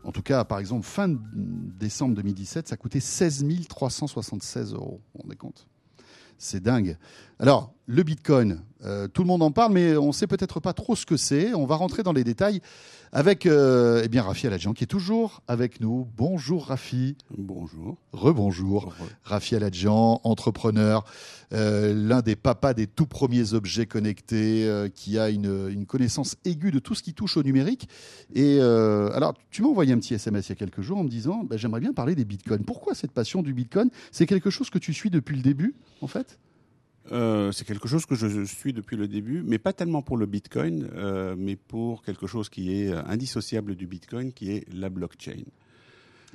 en tout cas, par exemple, fin décembre 2017, ça coûtait 16 376 euros. Vous vous rendez compte? C'est dingue. Alors, le Bitcoin, euh, tout le monde en parle, mais on ne sait peut-être pas trop ce que c'est. On va rentrer dans les détails avec euh, eh bien, Rafi Aladjian, qui est toujours avec nous. Bonjour Rafi. Bonjour. Rebonjour. Rafi Aladjian, entrepreneur, euh, l'un des papas des tout premiers objets connectés, euh, qui a une, une connaissance aiguë de tout ce qui touche au numérique. Et alors, tu m'as envoyé un petit SMS il y a quelques jours en me disant, bah, j'aimerais bien parler des bitcoins. Pourquoi cette passion du bitcoin? C'est quelque chose que tu suis depuis le début, en fait? Euh, c'est quelque chose que je suis depuis le début, mais pas tellement pour le Bitcoin, euh, mais pour quelque chose qui est euh, indissociable du Bitcoin, qui est la blockchain.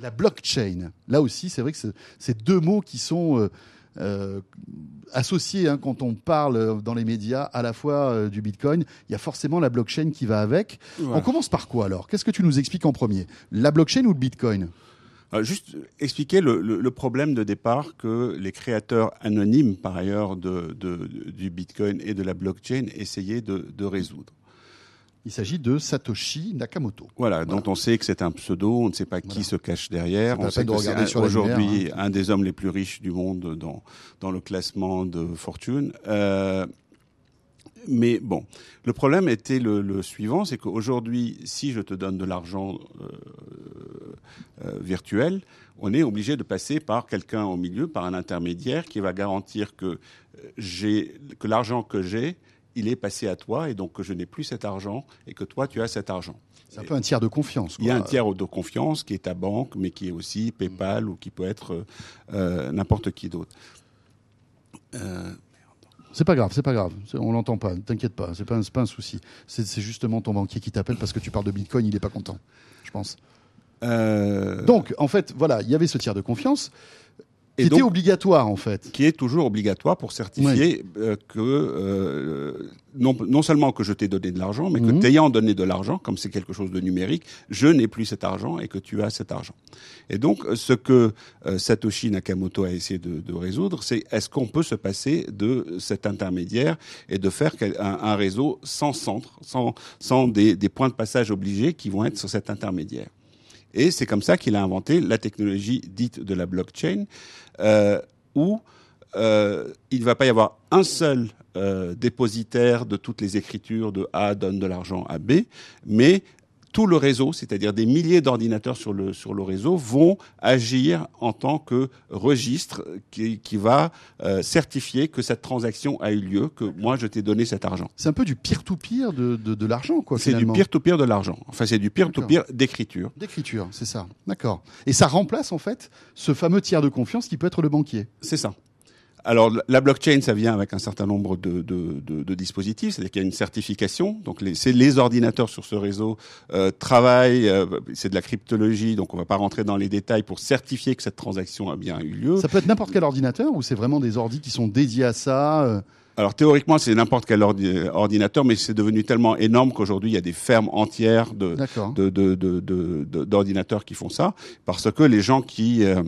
La blockchain. Là aussi, c'est vrai que c'est- deux mots qui sont euh, associés hein, quand on parle dans les médias à la fois du bitcoin. Il y a forcément la blockchain qui va avec. Voilà. On commence par quoi alors? Qu'est-ce que tu nous expliques en premier? La blockchain ou le bitcoin? Juste expliquer le, le- le problème de départ que les créateurs anonymes, par ailleurs, de, de- du Bitcoin et de la blockchain essayaient de, de résoudre. Il s'agit de Satoshi Nakamoto. Voilà, dont on sait que c'est un pseudo, on ne sait pas qui se cache derrière. On sait de que c'est aujourd'hui hein. un des hommes les plus riches du monde dans, dans le classement de Fortune. Euh, mais bon, le problème était le, le suivant, c'est qu'aujourd'hui, si je te donne de l'argent euh, euh, virtuel, on est obligé de passer par quelqu'un au milieu, par un intermédiaire qui va garantir que euh, j'ai que l'argent que j'ai, il est passé à toi et donc que je n'ai plus cet argent et que toi tu as cet argent. C'est un peu un tiers de confiance. Il y a un quoi. tiers de confiance qui est ta banque, mais qui est aussi PayPal ou qui peut être euh, n'importe qui d'autre. Euh, C'est pas grave, c'est pas grave. On l'entend pas. T'inquiète pas. C'est pas, un- pas un souci. C'est c'est justement ton banquier qui t'appelle parce que tu parles de bitcoin. Il est pas content, je pense. euh, Donc, en fait, voilà, il y avait ce tiers de confiance qui Et était donc- obligatoire, en fait. qui est toujours obligatoire pour certifier euh, que euh, non, non seulement que je t'ai donné de l'argent, mais que Mhm. t'ayant donné de l'argent, comme c'est quelque chose de numérique, je n'ai plus cet argent et que tu as cet argent. Et donc, ce que euh, Satoshi Nakamoto a essayé de, de résoudre, c'est est-ce qu'on peut se passer de cet intermédiaire et de faire un, un réseau sans centre, sans, sans des, des points de passage obligés qui vont être sur cet intermédiaire? Et c'est comme ça qu'il a inventé la technologie dite de la blockchain, euh, où euh, il ne va pas y avoir un seul euh, dépositaire de toutes les écritures de A donne de l'argent à B, mais tout le réseau, c'est-à-dire des milliers d'ordinateurs sur le, sur le réseau, vont agir en tant que registre qui, qui va euh, certifier que cette transaction a eu lieu, que moi je t'ai donné cet argent. C'est un peu du peer-to-peer de, de, de l'argent, quoi. C'est du peer-to-peer de l'argent. Enfin, c'est du peer-to-peer d'écriture. D'écriture, c'est ça. D'accord. Et ça remplace en fait ce fameux tiers de confiance qui peut être le banquier. C'est ça. Alors la blockchain, ça vient avec un certain nombre de, de, de, de dispositifs, c'est-à-dire qu'il y a une certification. Donc les, c'est les ordinateurs sur ce réseau euh, travaillent, euh, c'est de la cryptologie, donc on va pas rentrer dans les détails pour certifier que cette transaction a bien eu lieu. Ça peut être n'importe quel ordinateur ou c'est vraiment des ordis qui sont dédiés à ça euh, Alors théoriquement, c'est n'importe quel ordi- ordinateur, mais c'est devenu tellement énorme qu'aujourd'hui il y a des fermes entières de, de, de- de- d'ordinateurs qui font ça, parce que les gens qui euh,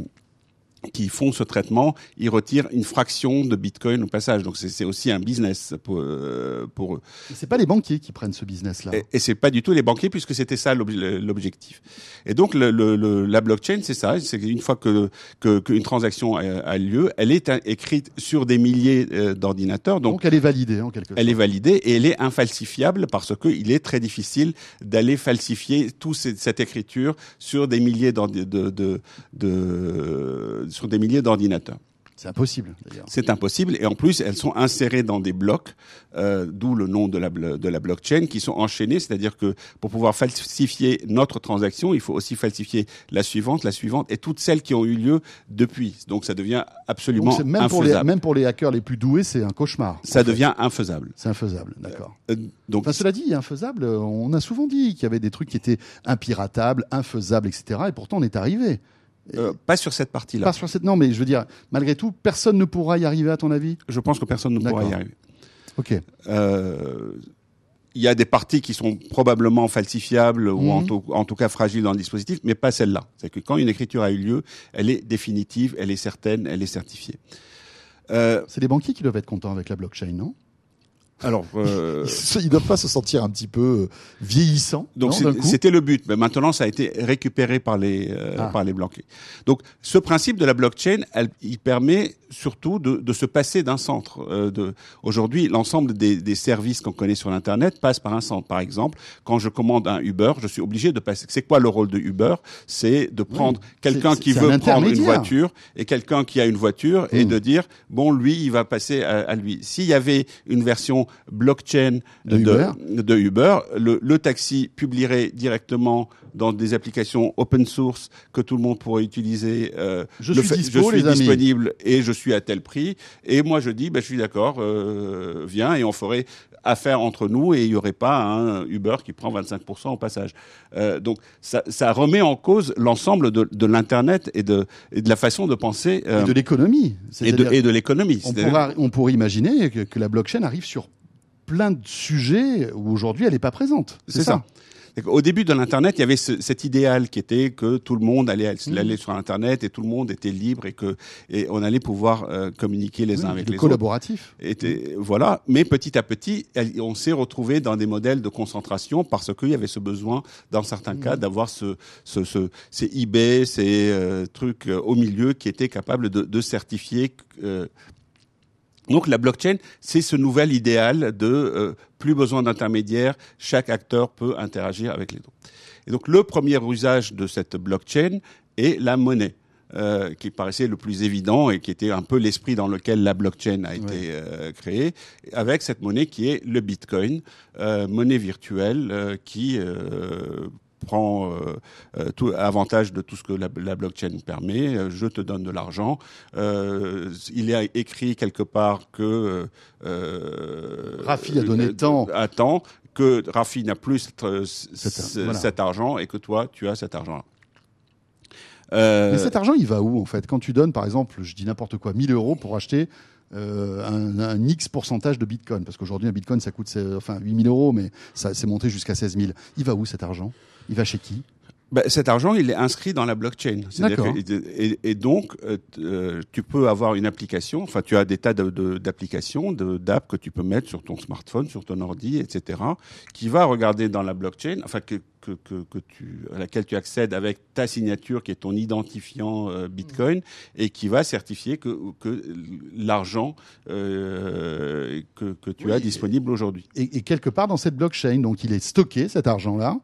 qui font ce traitement, ils retirent une fraction de Bitcoin au passage. Donc c'est, aussi un business pour, euh, pour eux. C'est pas les banquiers qui prennent ce business-là. Et, et c'est pas du tout les banquiers puisque c'était ça l'ob- l'objectif. Et donc le, le, le- la blockchain, c'est ça. C'est une fois que que- qu'une transaction a, a lieu, elle est un- écrite sur des milliers euh, d'ordinateurs. Donc Donc elle est validée en quelque sorte. elle est validée et elle est infalsifiable parce que il est très difficile d'aller falsifier toute cette écriture sur des milliers de, de- sur des milliers d'ordinateurs. C'est impossible d'ailleurs. C'est impossible et en plus elles sont insérées dans des blocs, euh, d'où le nom de la, blo- de la blockchain, qui sont enchaînés, c'est-à-dire que pour pouvoir falsifier notre transaction, il faut aussi falsifier la suivante, la suivante et toutes celles qui ont eu lieu depuis. Donc ça devient absolument Donc même pour, les, infaisable. même pour les hackers les plus doués, c'est un cauchemar. Ça en fait. devient infaisable. C'est infaisable, d'accord. Euh, donc Enfin, cela dit, infaisable, euh, on a souvent dit qu'il y avait des trucs qui étaient impiratables, infaisables, etc. Et pourtant, on est arrivé. Euh, pas sur cette partie-là. Pas sur cette. Non, mais je veux dire, malgré tout, personne ne pourra y arriver, à ton avis? Je pense que personne ne pourra y arriver. Ok. Euh, Il y a des parties qui sont probablement falsifiables ou en Mhm. tout, en tout cas fragiles dans le dispositif, mais pas celle-là. C'est que quand une écriture a eu lieu, elle est définitive, elle est certaine, elle est certifiée. Euh, C'est les banquiers qui doivent être contents avec la blockchain, non? Alors, euh, Ils doivent pas se sentir un petit peu euh, vieillissants, donc c'était le but, mais maintenant ça a été récupéré par les euh, Ah. par les banquiers. Donc, ce principe de la blockchain, elle, il permet surtout de, de se passer d'un centre. Euh, de aujourd'hui, l'ensemble des, des services qu'on connaît sur l'internet passent par un centre. Par exemple, quand je commande un Uber, je suis obligé de passer. C'est quoi le rôle de Uber? C'est de prendre quelqu'un qui veut un prendre une voiture et quelqu'un qui a une voiture et Mm. de dire bon, lui, il va passer à, à lui. S'il y avait une version blockchain De de, Uber. de Uber, le, le taxi publierait directement dans des applications open source que tout le monde pourrait utiliser. euh, Je le suis fait- dispo, je suis les amis. disponible et je suis à tel prix. Et moi, je dis, ben, je suis d'accord, euh, viens et on ferait affaire entre nous et il n'y aurait pas un Uber qui prend 25% au passage. Euh, donc, ça, ça remet en cause l'ensemble de, de l'Internet et de, et de la façon de penser euh, et de l'économie. et de, l'économie. On, pourrait imaginer que, que la blockchain arrive sur plein de sujets où aujourd'hui elle n'est pas présente. C'est ça. Qu'au début de l'Internet, il y avait ce- cet idéal qui était que tout le monde allait, Mhm. allait sur Internet et tout le monde était libre et que et on allait pouvoir euh, communiquer les Oui, uns avec le les autres. collaboratif. était voilà mais petit à petit on s'est retrouvé dans des modèles de concentration parce qu'il y avait ce besoin dans certains Mhm. cas d'avoir ce, ce, ce ces eBay ces euh, trucs euh, au milieu qui étaient capables de, de certifier euh, donc la blockchain, c'est ce nouvel idéal de euh, plus besoin d'intermédiaires, chaque acteur peut interagir avec les autres. Et donc le premier usage de cette blockchain est la monnaie. euh, qui paraissait le plus évident et qui était un peu l'esprit dans lequel la blockchain a été euh, créée, avec cette monnaie qui est le Bitcoin, euh, monnaie virtuelle euh, qui euh, prend euh, euh, tout avantage de tout ce que la, la blockchain permet. Euh, Je te donne de l'argent. Euh, il est écrit quelque part que euh, Rafi a donné tant. à temps que Rafi n'a plus Cet- ce- voilà. cet argent et que toi tu as cet argent-là. Mais cet argent, il va où en fait? Quand tu donnes, par exemple, je dis n'importe quoi, 1000 euros pour acheter euh, un, un X pourcentage de Bitcoin, parce qu'aujourd'hui un Bitcoin ça coûte enfin 8000 euros, mais ça c'est monté jusqu'à 16 000. Il va où cet argent? Il va chez qui? Ben, cet argent, il est inscrit dans la blockchain. Que- et, et donc, euh, euh, tu peux avoir une application. Enfin, tu as des tas de- de- d'applications, de, d'apps que tu peux mettre sur ton smartphone, sur ton ordi, etc., qui va regarder dans la blockchain, enfin que, que, que, tu, à laquelle tu accèdes avec ta signature, qui est ton identifiant euh, Bitcoin, et qui va certifier que, que l'argent euh, que, que tu Oui. as disponible aujourd'hui. et, et quelque part dans cette blockchain, donc il est stocké cet argent-là.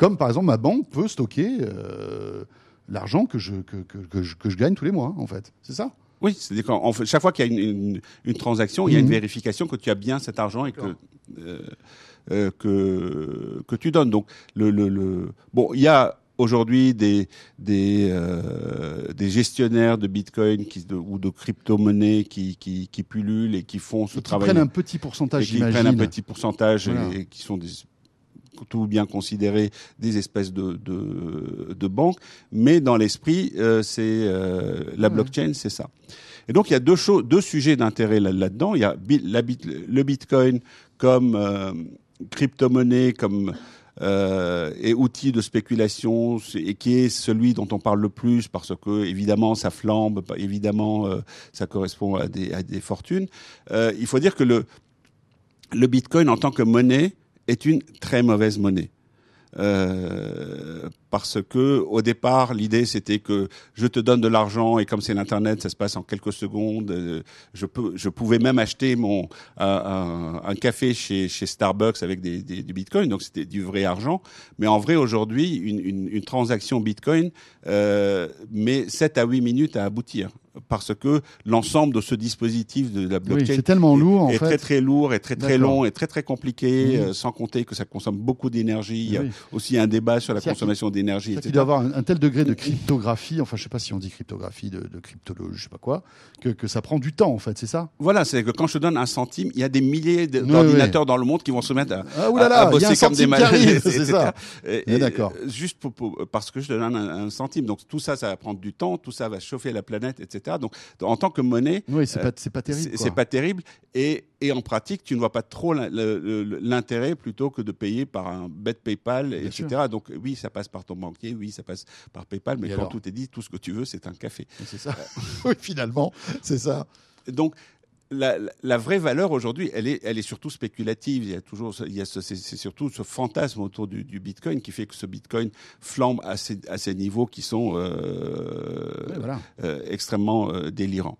Comme par exemple, ma banque peut stocker euh, l'argent que je, que, que, que je, que je gagne tous les mois, en fait. C'est ça? Oui, c'est-à-dire qu'en fait, chaque fois qu'il y a une, une, une transaction, il y a une Mhm. vérification que tu as bien cet argent et que euh, euh, que que tu donnes. Donc le le, le bon, il y a aujourd'hui des des euh, des gestionnaires de Bitcoin qui de, ou de crypto-monnaies qui, qui qui pullulent et qui font ce Et qui travail prennent un petit et pourcentage, qui prennent un petit pourcentage et, qui sont des tout bien considérés des espèces de, de, de banques, mais dans l'esprit, euh, c'est euh, la blockchain, c'est ça. Et donc il y a deux choses, deux sujets d'intérêt là- là-dedans. il y a bi- la bit- le Bitcoin comme euh, crypto-monnaie, comme euh, et outil de spéculation, et qui est celui dont on parle le plus parce que évidemment ça flambe, évidemment euh, ça correspond à des, à des fortunes. Euh, il faut dire que le le Bitcoin en tant que monnaie est une très mauvaise monnaie. Euh, parce que au départ l'idée c'était que je te donne de l'argent et comme c'est l'internet ça se passe en quelques secondes. Euh, je peux je pouvais même acheter mon un, café chez chez Starbucks avec des du Bitcoin donc c'était du vrai argent. Mais en vrai aujourd'hui une, une, une transaction Bitcoin euh, met 7 à 8 minutes à aboutir parce que l'ensemble de ce dispositif de la Oui, blockchain c'est tellement lourd, en est fait. très très lourd, est très très long, est très très compliqué, euh, sans compter que ça consomme beaucoup d'énergie. Il y a Oui. aussi un débat sur la consommation d'énergie, qu'il doit avoir un, un tel degré de cryptographie, enfin je sais pas si on dit cryptographie, de, de cryptologie, je sais pas quoi, que, que ça prend du temps en fait, c'est ça? Voilà, c'est que quand je te donne un centime, il y a des milliers Oui, d'ordinateurs dans le monde qui vont se mettre à, Ah à- oulala, à il un bosser comme des malades, c'est ça. Et- Oui, et, d'accord. Juste pour, pour- parce que je te donne un, un centime. Donc tout ça, ça va prendre du temps, tout ça va chauffer la planète, etc. Donc en tant que monnaie, Oui, c'est Euh, pas, pas terrible. c'est pas terrible. Et, et en pratique, tu ne vois pas trop l'intérêt plutôt que de payer par un bête PayPal, Bien etc. sûr. Donc oui, ça passe par ton banquier, oui, ça passe par PayPal, mais Et quand alors tout est dit, tout ce que tu veux, c'est un café. C'est ça. oui, finalement, c'est ça. Donc la, la- vraie valeur aujourd'hui, elle est, elle est surtout spéculative. Il y a toujours, il y a ce- c'est surtout ce fantasme autour du, du Bitcoin qui fait que ce Bitcoin flambe à ces, à ces niveaux qui sont euh, voilà. euh, extrêmement euh, délirants.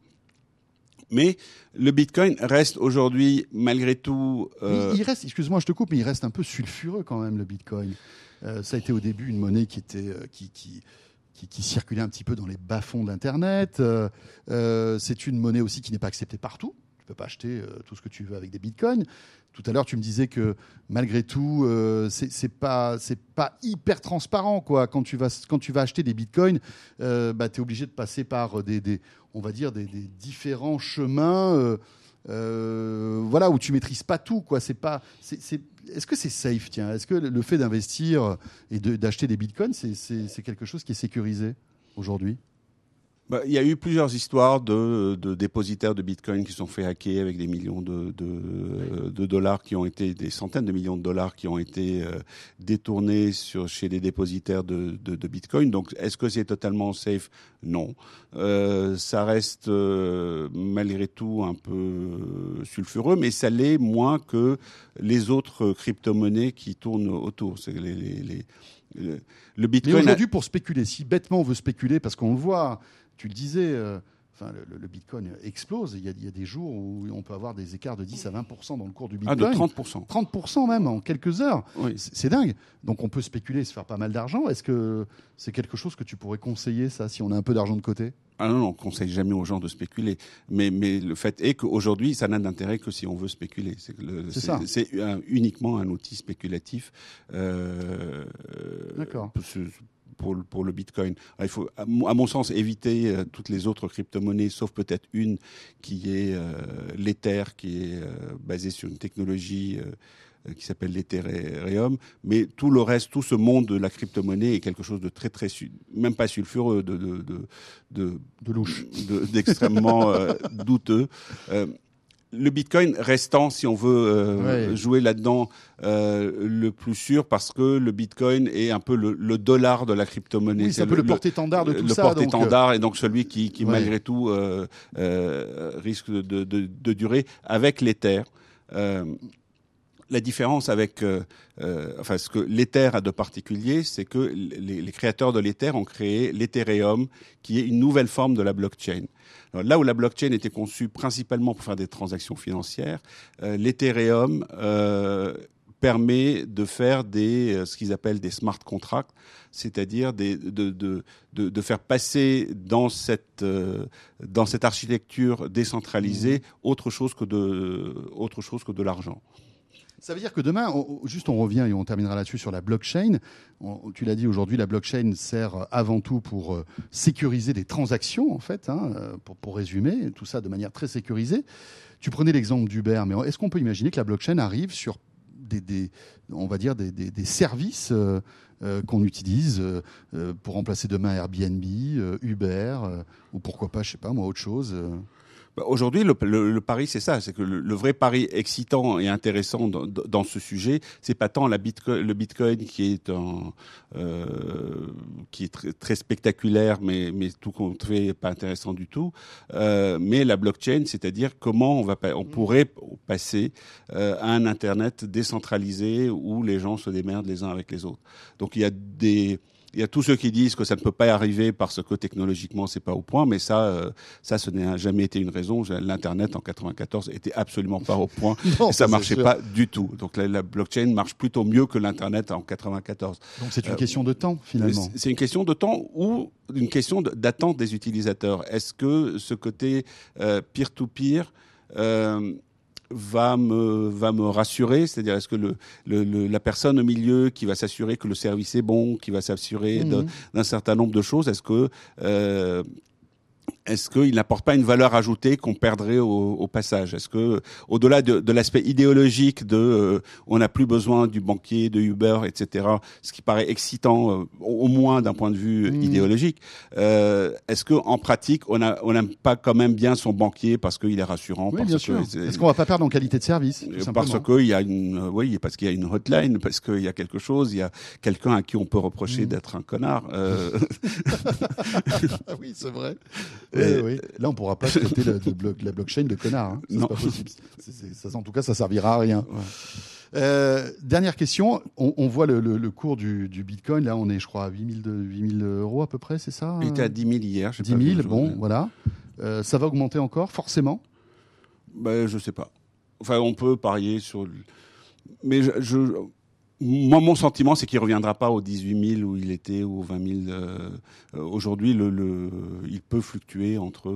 Mais le Bitcoin reste aujourd'hui, malgré tout, euh, il reste, excuse-moi, je te coupe, mais il reste un peu sulfureux quand même le Bitcoin. Euh, ça a été au début une monnaie qui était euh, qui, qui, qui, qui circulait un petit peu dans les bas-fonds de l'internet. Euh, euh, c'est une monnaie aussi qui n'est pas acceptée partout. Tu peux pas acheter euh, tout ce que tu veux avec des bitcoins. Tout à l'heure, tu me disais que malgré tout, euh, c'est pas hyper transparent quoi. Quand tu vas quand tu vas acheter des bitcoins, euh, bah, tu es obligé de passer par des, on va dire des, des différents chemins. Euh, voilà où tu maîtrises pas tout quoi. C'est pas est-ce que c'est safe tiens? Est-ce que le fait d'investir et d'acheter des bitcoins c'est quelque chose qui est sécurisé aujourd'hui? Bah, il y a eu plusieurs histoires de, de dépositaires de Bitcoin qui sont fait hacker avec des millions de, de, de dollars qui ont été, des centaines de millions de dollars qui ont été euh, détournés sur, chez des dépositaires de, de, de Bitcoin. Donc, est-ce que c'est totalement safe? Non. Euh, ça reste euh, malgré tout un peu euh, sulfureux, mais ça l'est moins que les autres crypto-monnaies qui tournent autour. C'est les, les, les- le- mais Bitcoin. a- aujourd'hui pour spéculer si bêtement on veut spéculer parce qu'on le voit tu le disais euh, Enfin, le, le bitcoin explose. Il y, a, il y a des jours où on peut avoir des écarts de 10 à 20 dans le cours du ah, bitcoin. de 30%. 30% même en quelques heures. Oui. C'est dingue. Donc on peut spéculer, se faire pas mal d'argent. Est-ce que c'est quelque chose que tu pourrais conseiller, ça, si on a un peu d'argent de côté? Ah non, non, on conseille jamais aux gens de spéculer. Mais, mais le fait est qu'aujourd'hui, ça n'a d'intérêt que si on veut spéculer. C'est ça. C'est un- uniquement un outil spéculatif. Euh, D'accord. Pour le- Bitcoin. Alors, il faut, à mon, sens, éviter euh, toutes les autres crypto-monnaies, sauf peut-être une qui est euh, l'Ether, qui est euh, basée sur une technologie qui s'appelle l'Ethereum. Mais tout le reste, tout ce monde de la crypto-monnaie est quelque chose de très, très, même pas sulfureux, de, de, de, louche. de- d'extrêmement euh, douteux. Euh, le Bitcoin restant, si on veut euh, Ouais. jouer là-dedans, euh, le plus sûr parce que le Bitcoin est un peu le, le dollar de la crypto-monnaie. Oui, c'est un peu le, porte-étendard de tout le ça. euh, porte-étendard et donc celui qui, qui Ouais. malgré tout euh, euh, risque de, de, de- de durer avec l'Ether. La différence avec, euh, euh, enfin, ce que l'Ether a de particulier, c'est que les, les créateurs de l'Ether ont créé l'Ethereum, qui est une nouvelle forme de la blockchain. Alors, là où la blockchain était conçue principalement pour faire des transactions financières, euh, l'Ethereum euh, permet de faire des, euh, ce qu'ils appellent des smart contracts, c'est-à-dire de, de, de, de, faire passer dans cette, euh, dans cette architecture décentralisée mmh. autre chose que de, autre chose que de l'argent. Ça veut dire que demain, juste on revient et on terminera là-dessus sur la blockchain. tu l'as dit aujourd'hui, la blockchain sert avant tout pour euh, sécuriser des transactions, en fait, hein, pour, pour résumer tout ça de manière très sécurisée. Tu prenais l'exemple d'Uber, mais est-ce qu'on peut imaginer que la blockchain arrive sur des, on va dire des, services euh, euh, qu'on utilise euh, pour remplacer demain Airbnb, Uber, ou pourquoi pas, je sais pas moi, autre chose. Bah, aujourd'hui, le, le, pari, c'est ça. C'est que le, vrai pari excitant et intéressant dans, dans ce sujet, c'est pas tant la bitcoin, le Bitcoin qui est un, euh, qui est très, très, spectaculaire, mais, mais tout compte fait pas intéressant du tout. Euh, mais la blockchain, c'est-à-dire comment on va, on pourrait passer euh, à un Internet décentralisé où les gens se démerdent les uns avec les autres. Donc il y a des il y a tous ceux qui disent que ça ne peut pas y arriver parce que technologiquement c'est pas au point, mais ça, euh, ça, ce n'a jamais été une raison. L'internet en 94 était absolument pas au point, et ça marchait pas du tout. Donc la, blockchain marche plutôt mieux que l'internet en 94. Donc c'est une euh, question de temps finalement. C'est une question de temps ou une question d'attente des utilisateurs. Est-ce que ce côté euh, peer-to-peer euh, va me va me rassurer c'est-à-dire est-ce que le, le, la personne au milieu qui va s'assurer que le service est bon qui va s'assurer mmh. d'un certain nombre de choses est-ce que euh, est-ce qu'il n'apporte pas une valeur ajoutée qu'on perdrait au, passage? Est-ce que, au-delà de, l'aspect idéologique de, euh, on n'a plus besoin du banquier, de Uber, etc., ce qui paraît excitant, euh, au moins d'un point de vue mmh. idéologique, euh, est-ce que en pratique, on n'aime pas quand même bien son banquier parce qu'il est rassurant Oui, bien sûr. Est-ce qu'on va pas perdre en qualité de service Parce qu'il y a une, oui, parce qu'il y a une hotline, parce qu'il y a quelque chose, il y a quelqu'un à qui on peut reprocher mmh. d'être un connard. oui, c'est vrai. Oui, Là, on pourra pas traiter la, la blockchain de connard. Hein. C'est pas possible. ça, en tout cas, ça servira à rien. Euh, dernière question. On, voit le, cours du, Bitcoin. Là, on est, je crois, à 8000 8000 euros à peu près, c'est ça Il était à 10 000 hier. 10 000, bon, voilà. Euh, ça va augmenter encore, forcément? Ben, Je sais pas. Enfin, on peut parier sur. Mais je moi, mon sentiment, c'est qu'il reviendra pas aux 18 000 où il était ou aux 20 000. Euh, euh, aujourd'hui, le, le, il peut fluctuer entre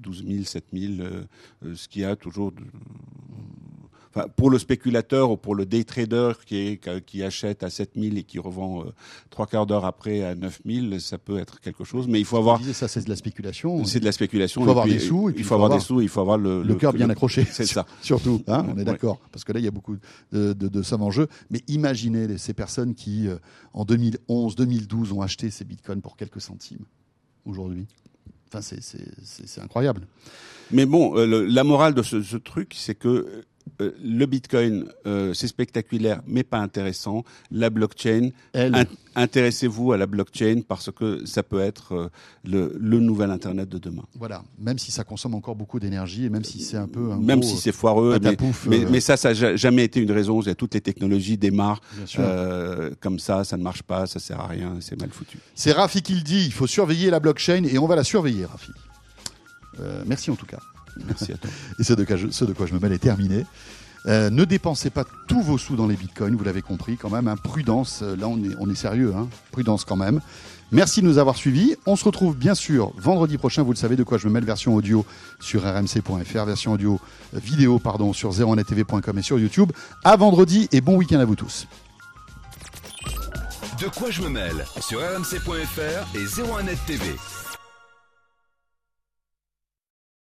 12 000, 7 000, ce qui a toujours pour le spéculateur ou pour le day trader qui, est, qui achète à 7000 et qui revend euh, trois quarts d'heure après à 9000, ça peut être quelque chose. Mais il faut avoir. ça, c'est de la spéculation. C'est de la spéculation. Il faut avoir des sous. il faut avoir des sous. Il faut avoir le, le, cœur bien accroché. C'est ça. Surtout. Hein, on est d'accord. Parce que là, il y a beaucoup de, de, de sommes en jeu. Mais imaginez ces personnes qui, euh, en 2011, 2012, ont acheté ces bitcoins pour quelques centimes aujourd'hui. Enfin, c'est incroyable. Mais bon, euh, la morale de ce, ce truc, c'est que euh, le Bitcoin, euh, c'est spectaculaire, mais pas intéressant. La blockchain, intéressez-vous à la blockchain parce que ça peut être euh, le, le, nouvel Internet de demain. Voilà, même si ça consomme encore beaucoup d'énergie et même si c'est un peu... Un même si c'est foireux, mais, mais, ça, ça n'a jamais été une raison. Toutes les technologies démarrent comme ça, ça ne marche pas, ça sert à rien, c'est mal foutu. C'est Rafi qui le dit, il faut surveiller la blockchain et on va la surveiller, Rafi. merci en tout cas. Merci à toi. Et ce de, quoi je, de quoi je me mêle est terminé. Euh, ne dépensez pas tous vos sous dans les bitcoins, vous l'avez compris quand même. Hein. prudence, euh, là on est, on est sérieux, hein. prudence quand même. Merci de nous avoir suivis. On se retrouve bien sûr vendredi prochain, vous le savez de quoi je me mêle, version audio sur rmc.fr, version audio euh, vidéo pardon sur 01nettv.com et sur YouTube. À vendredi et bon week-end à vous tous. De quoi je me mêle sur rmc.fr et 01net TV.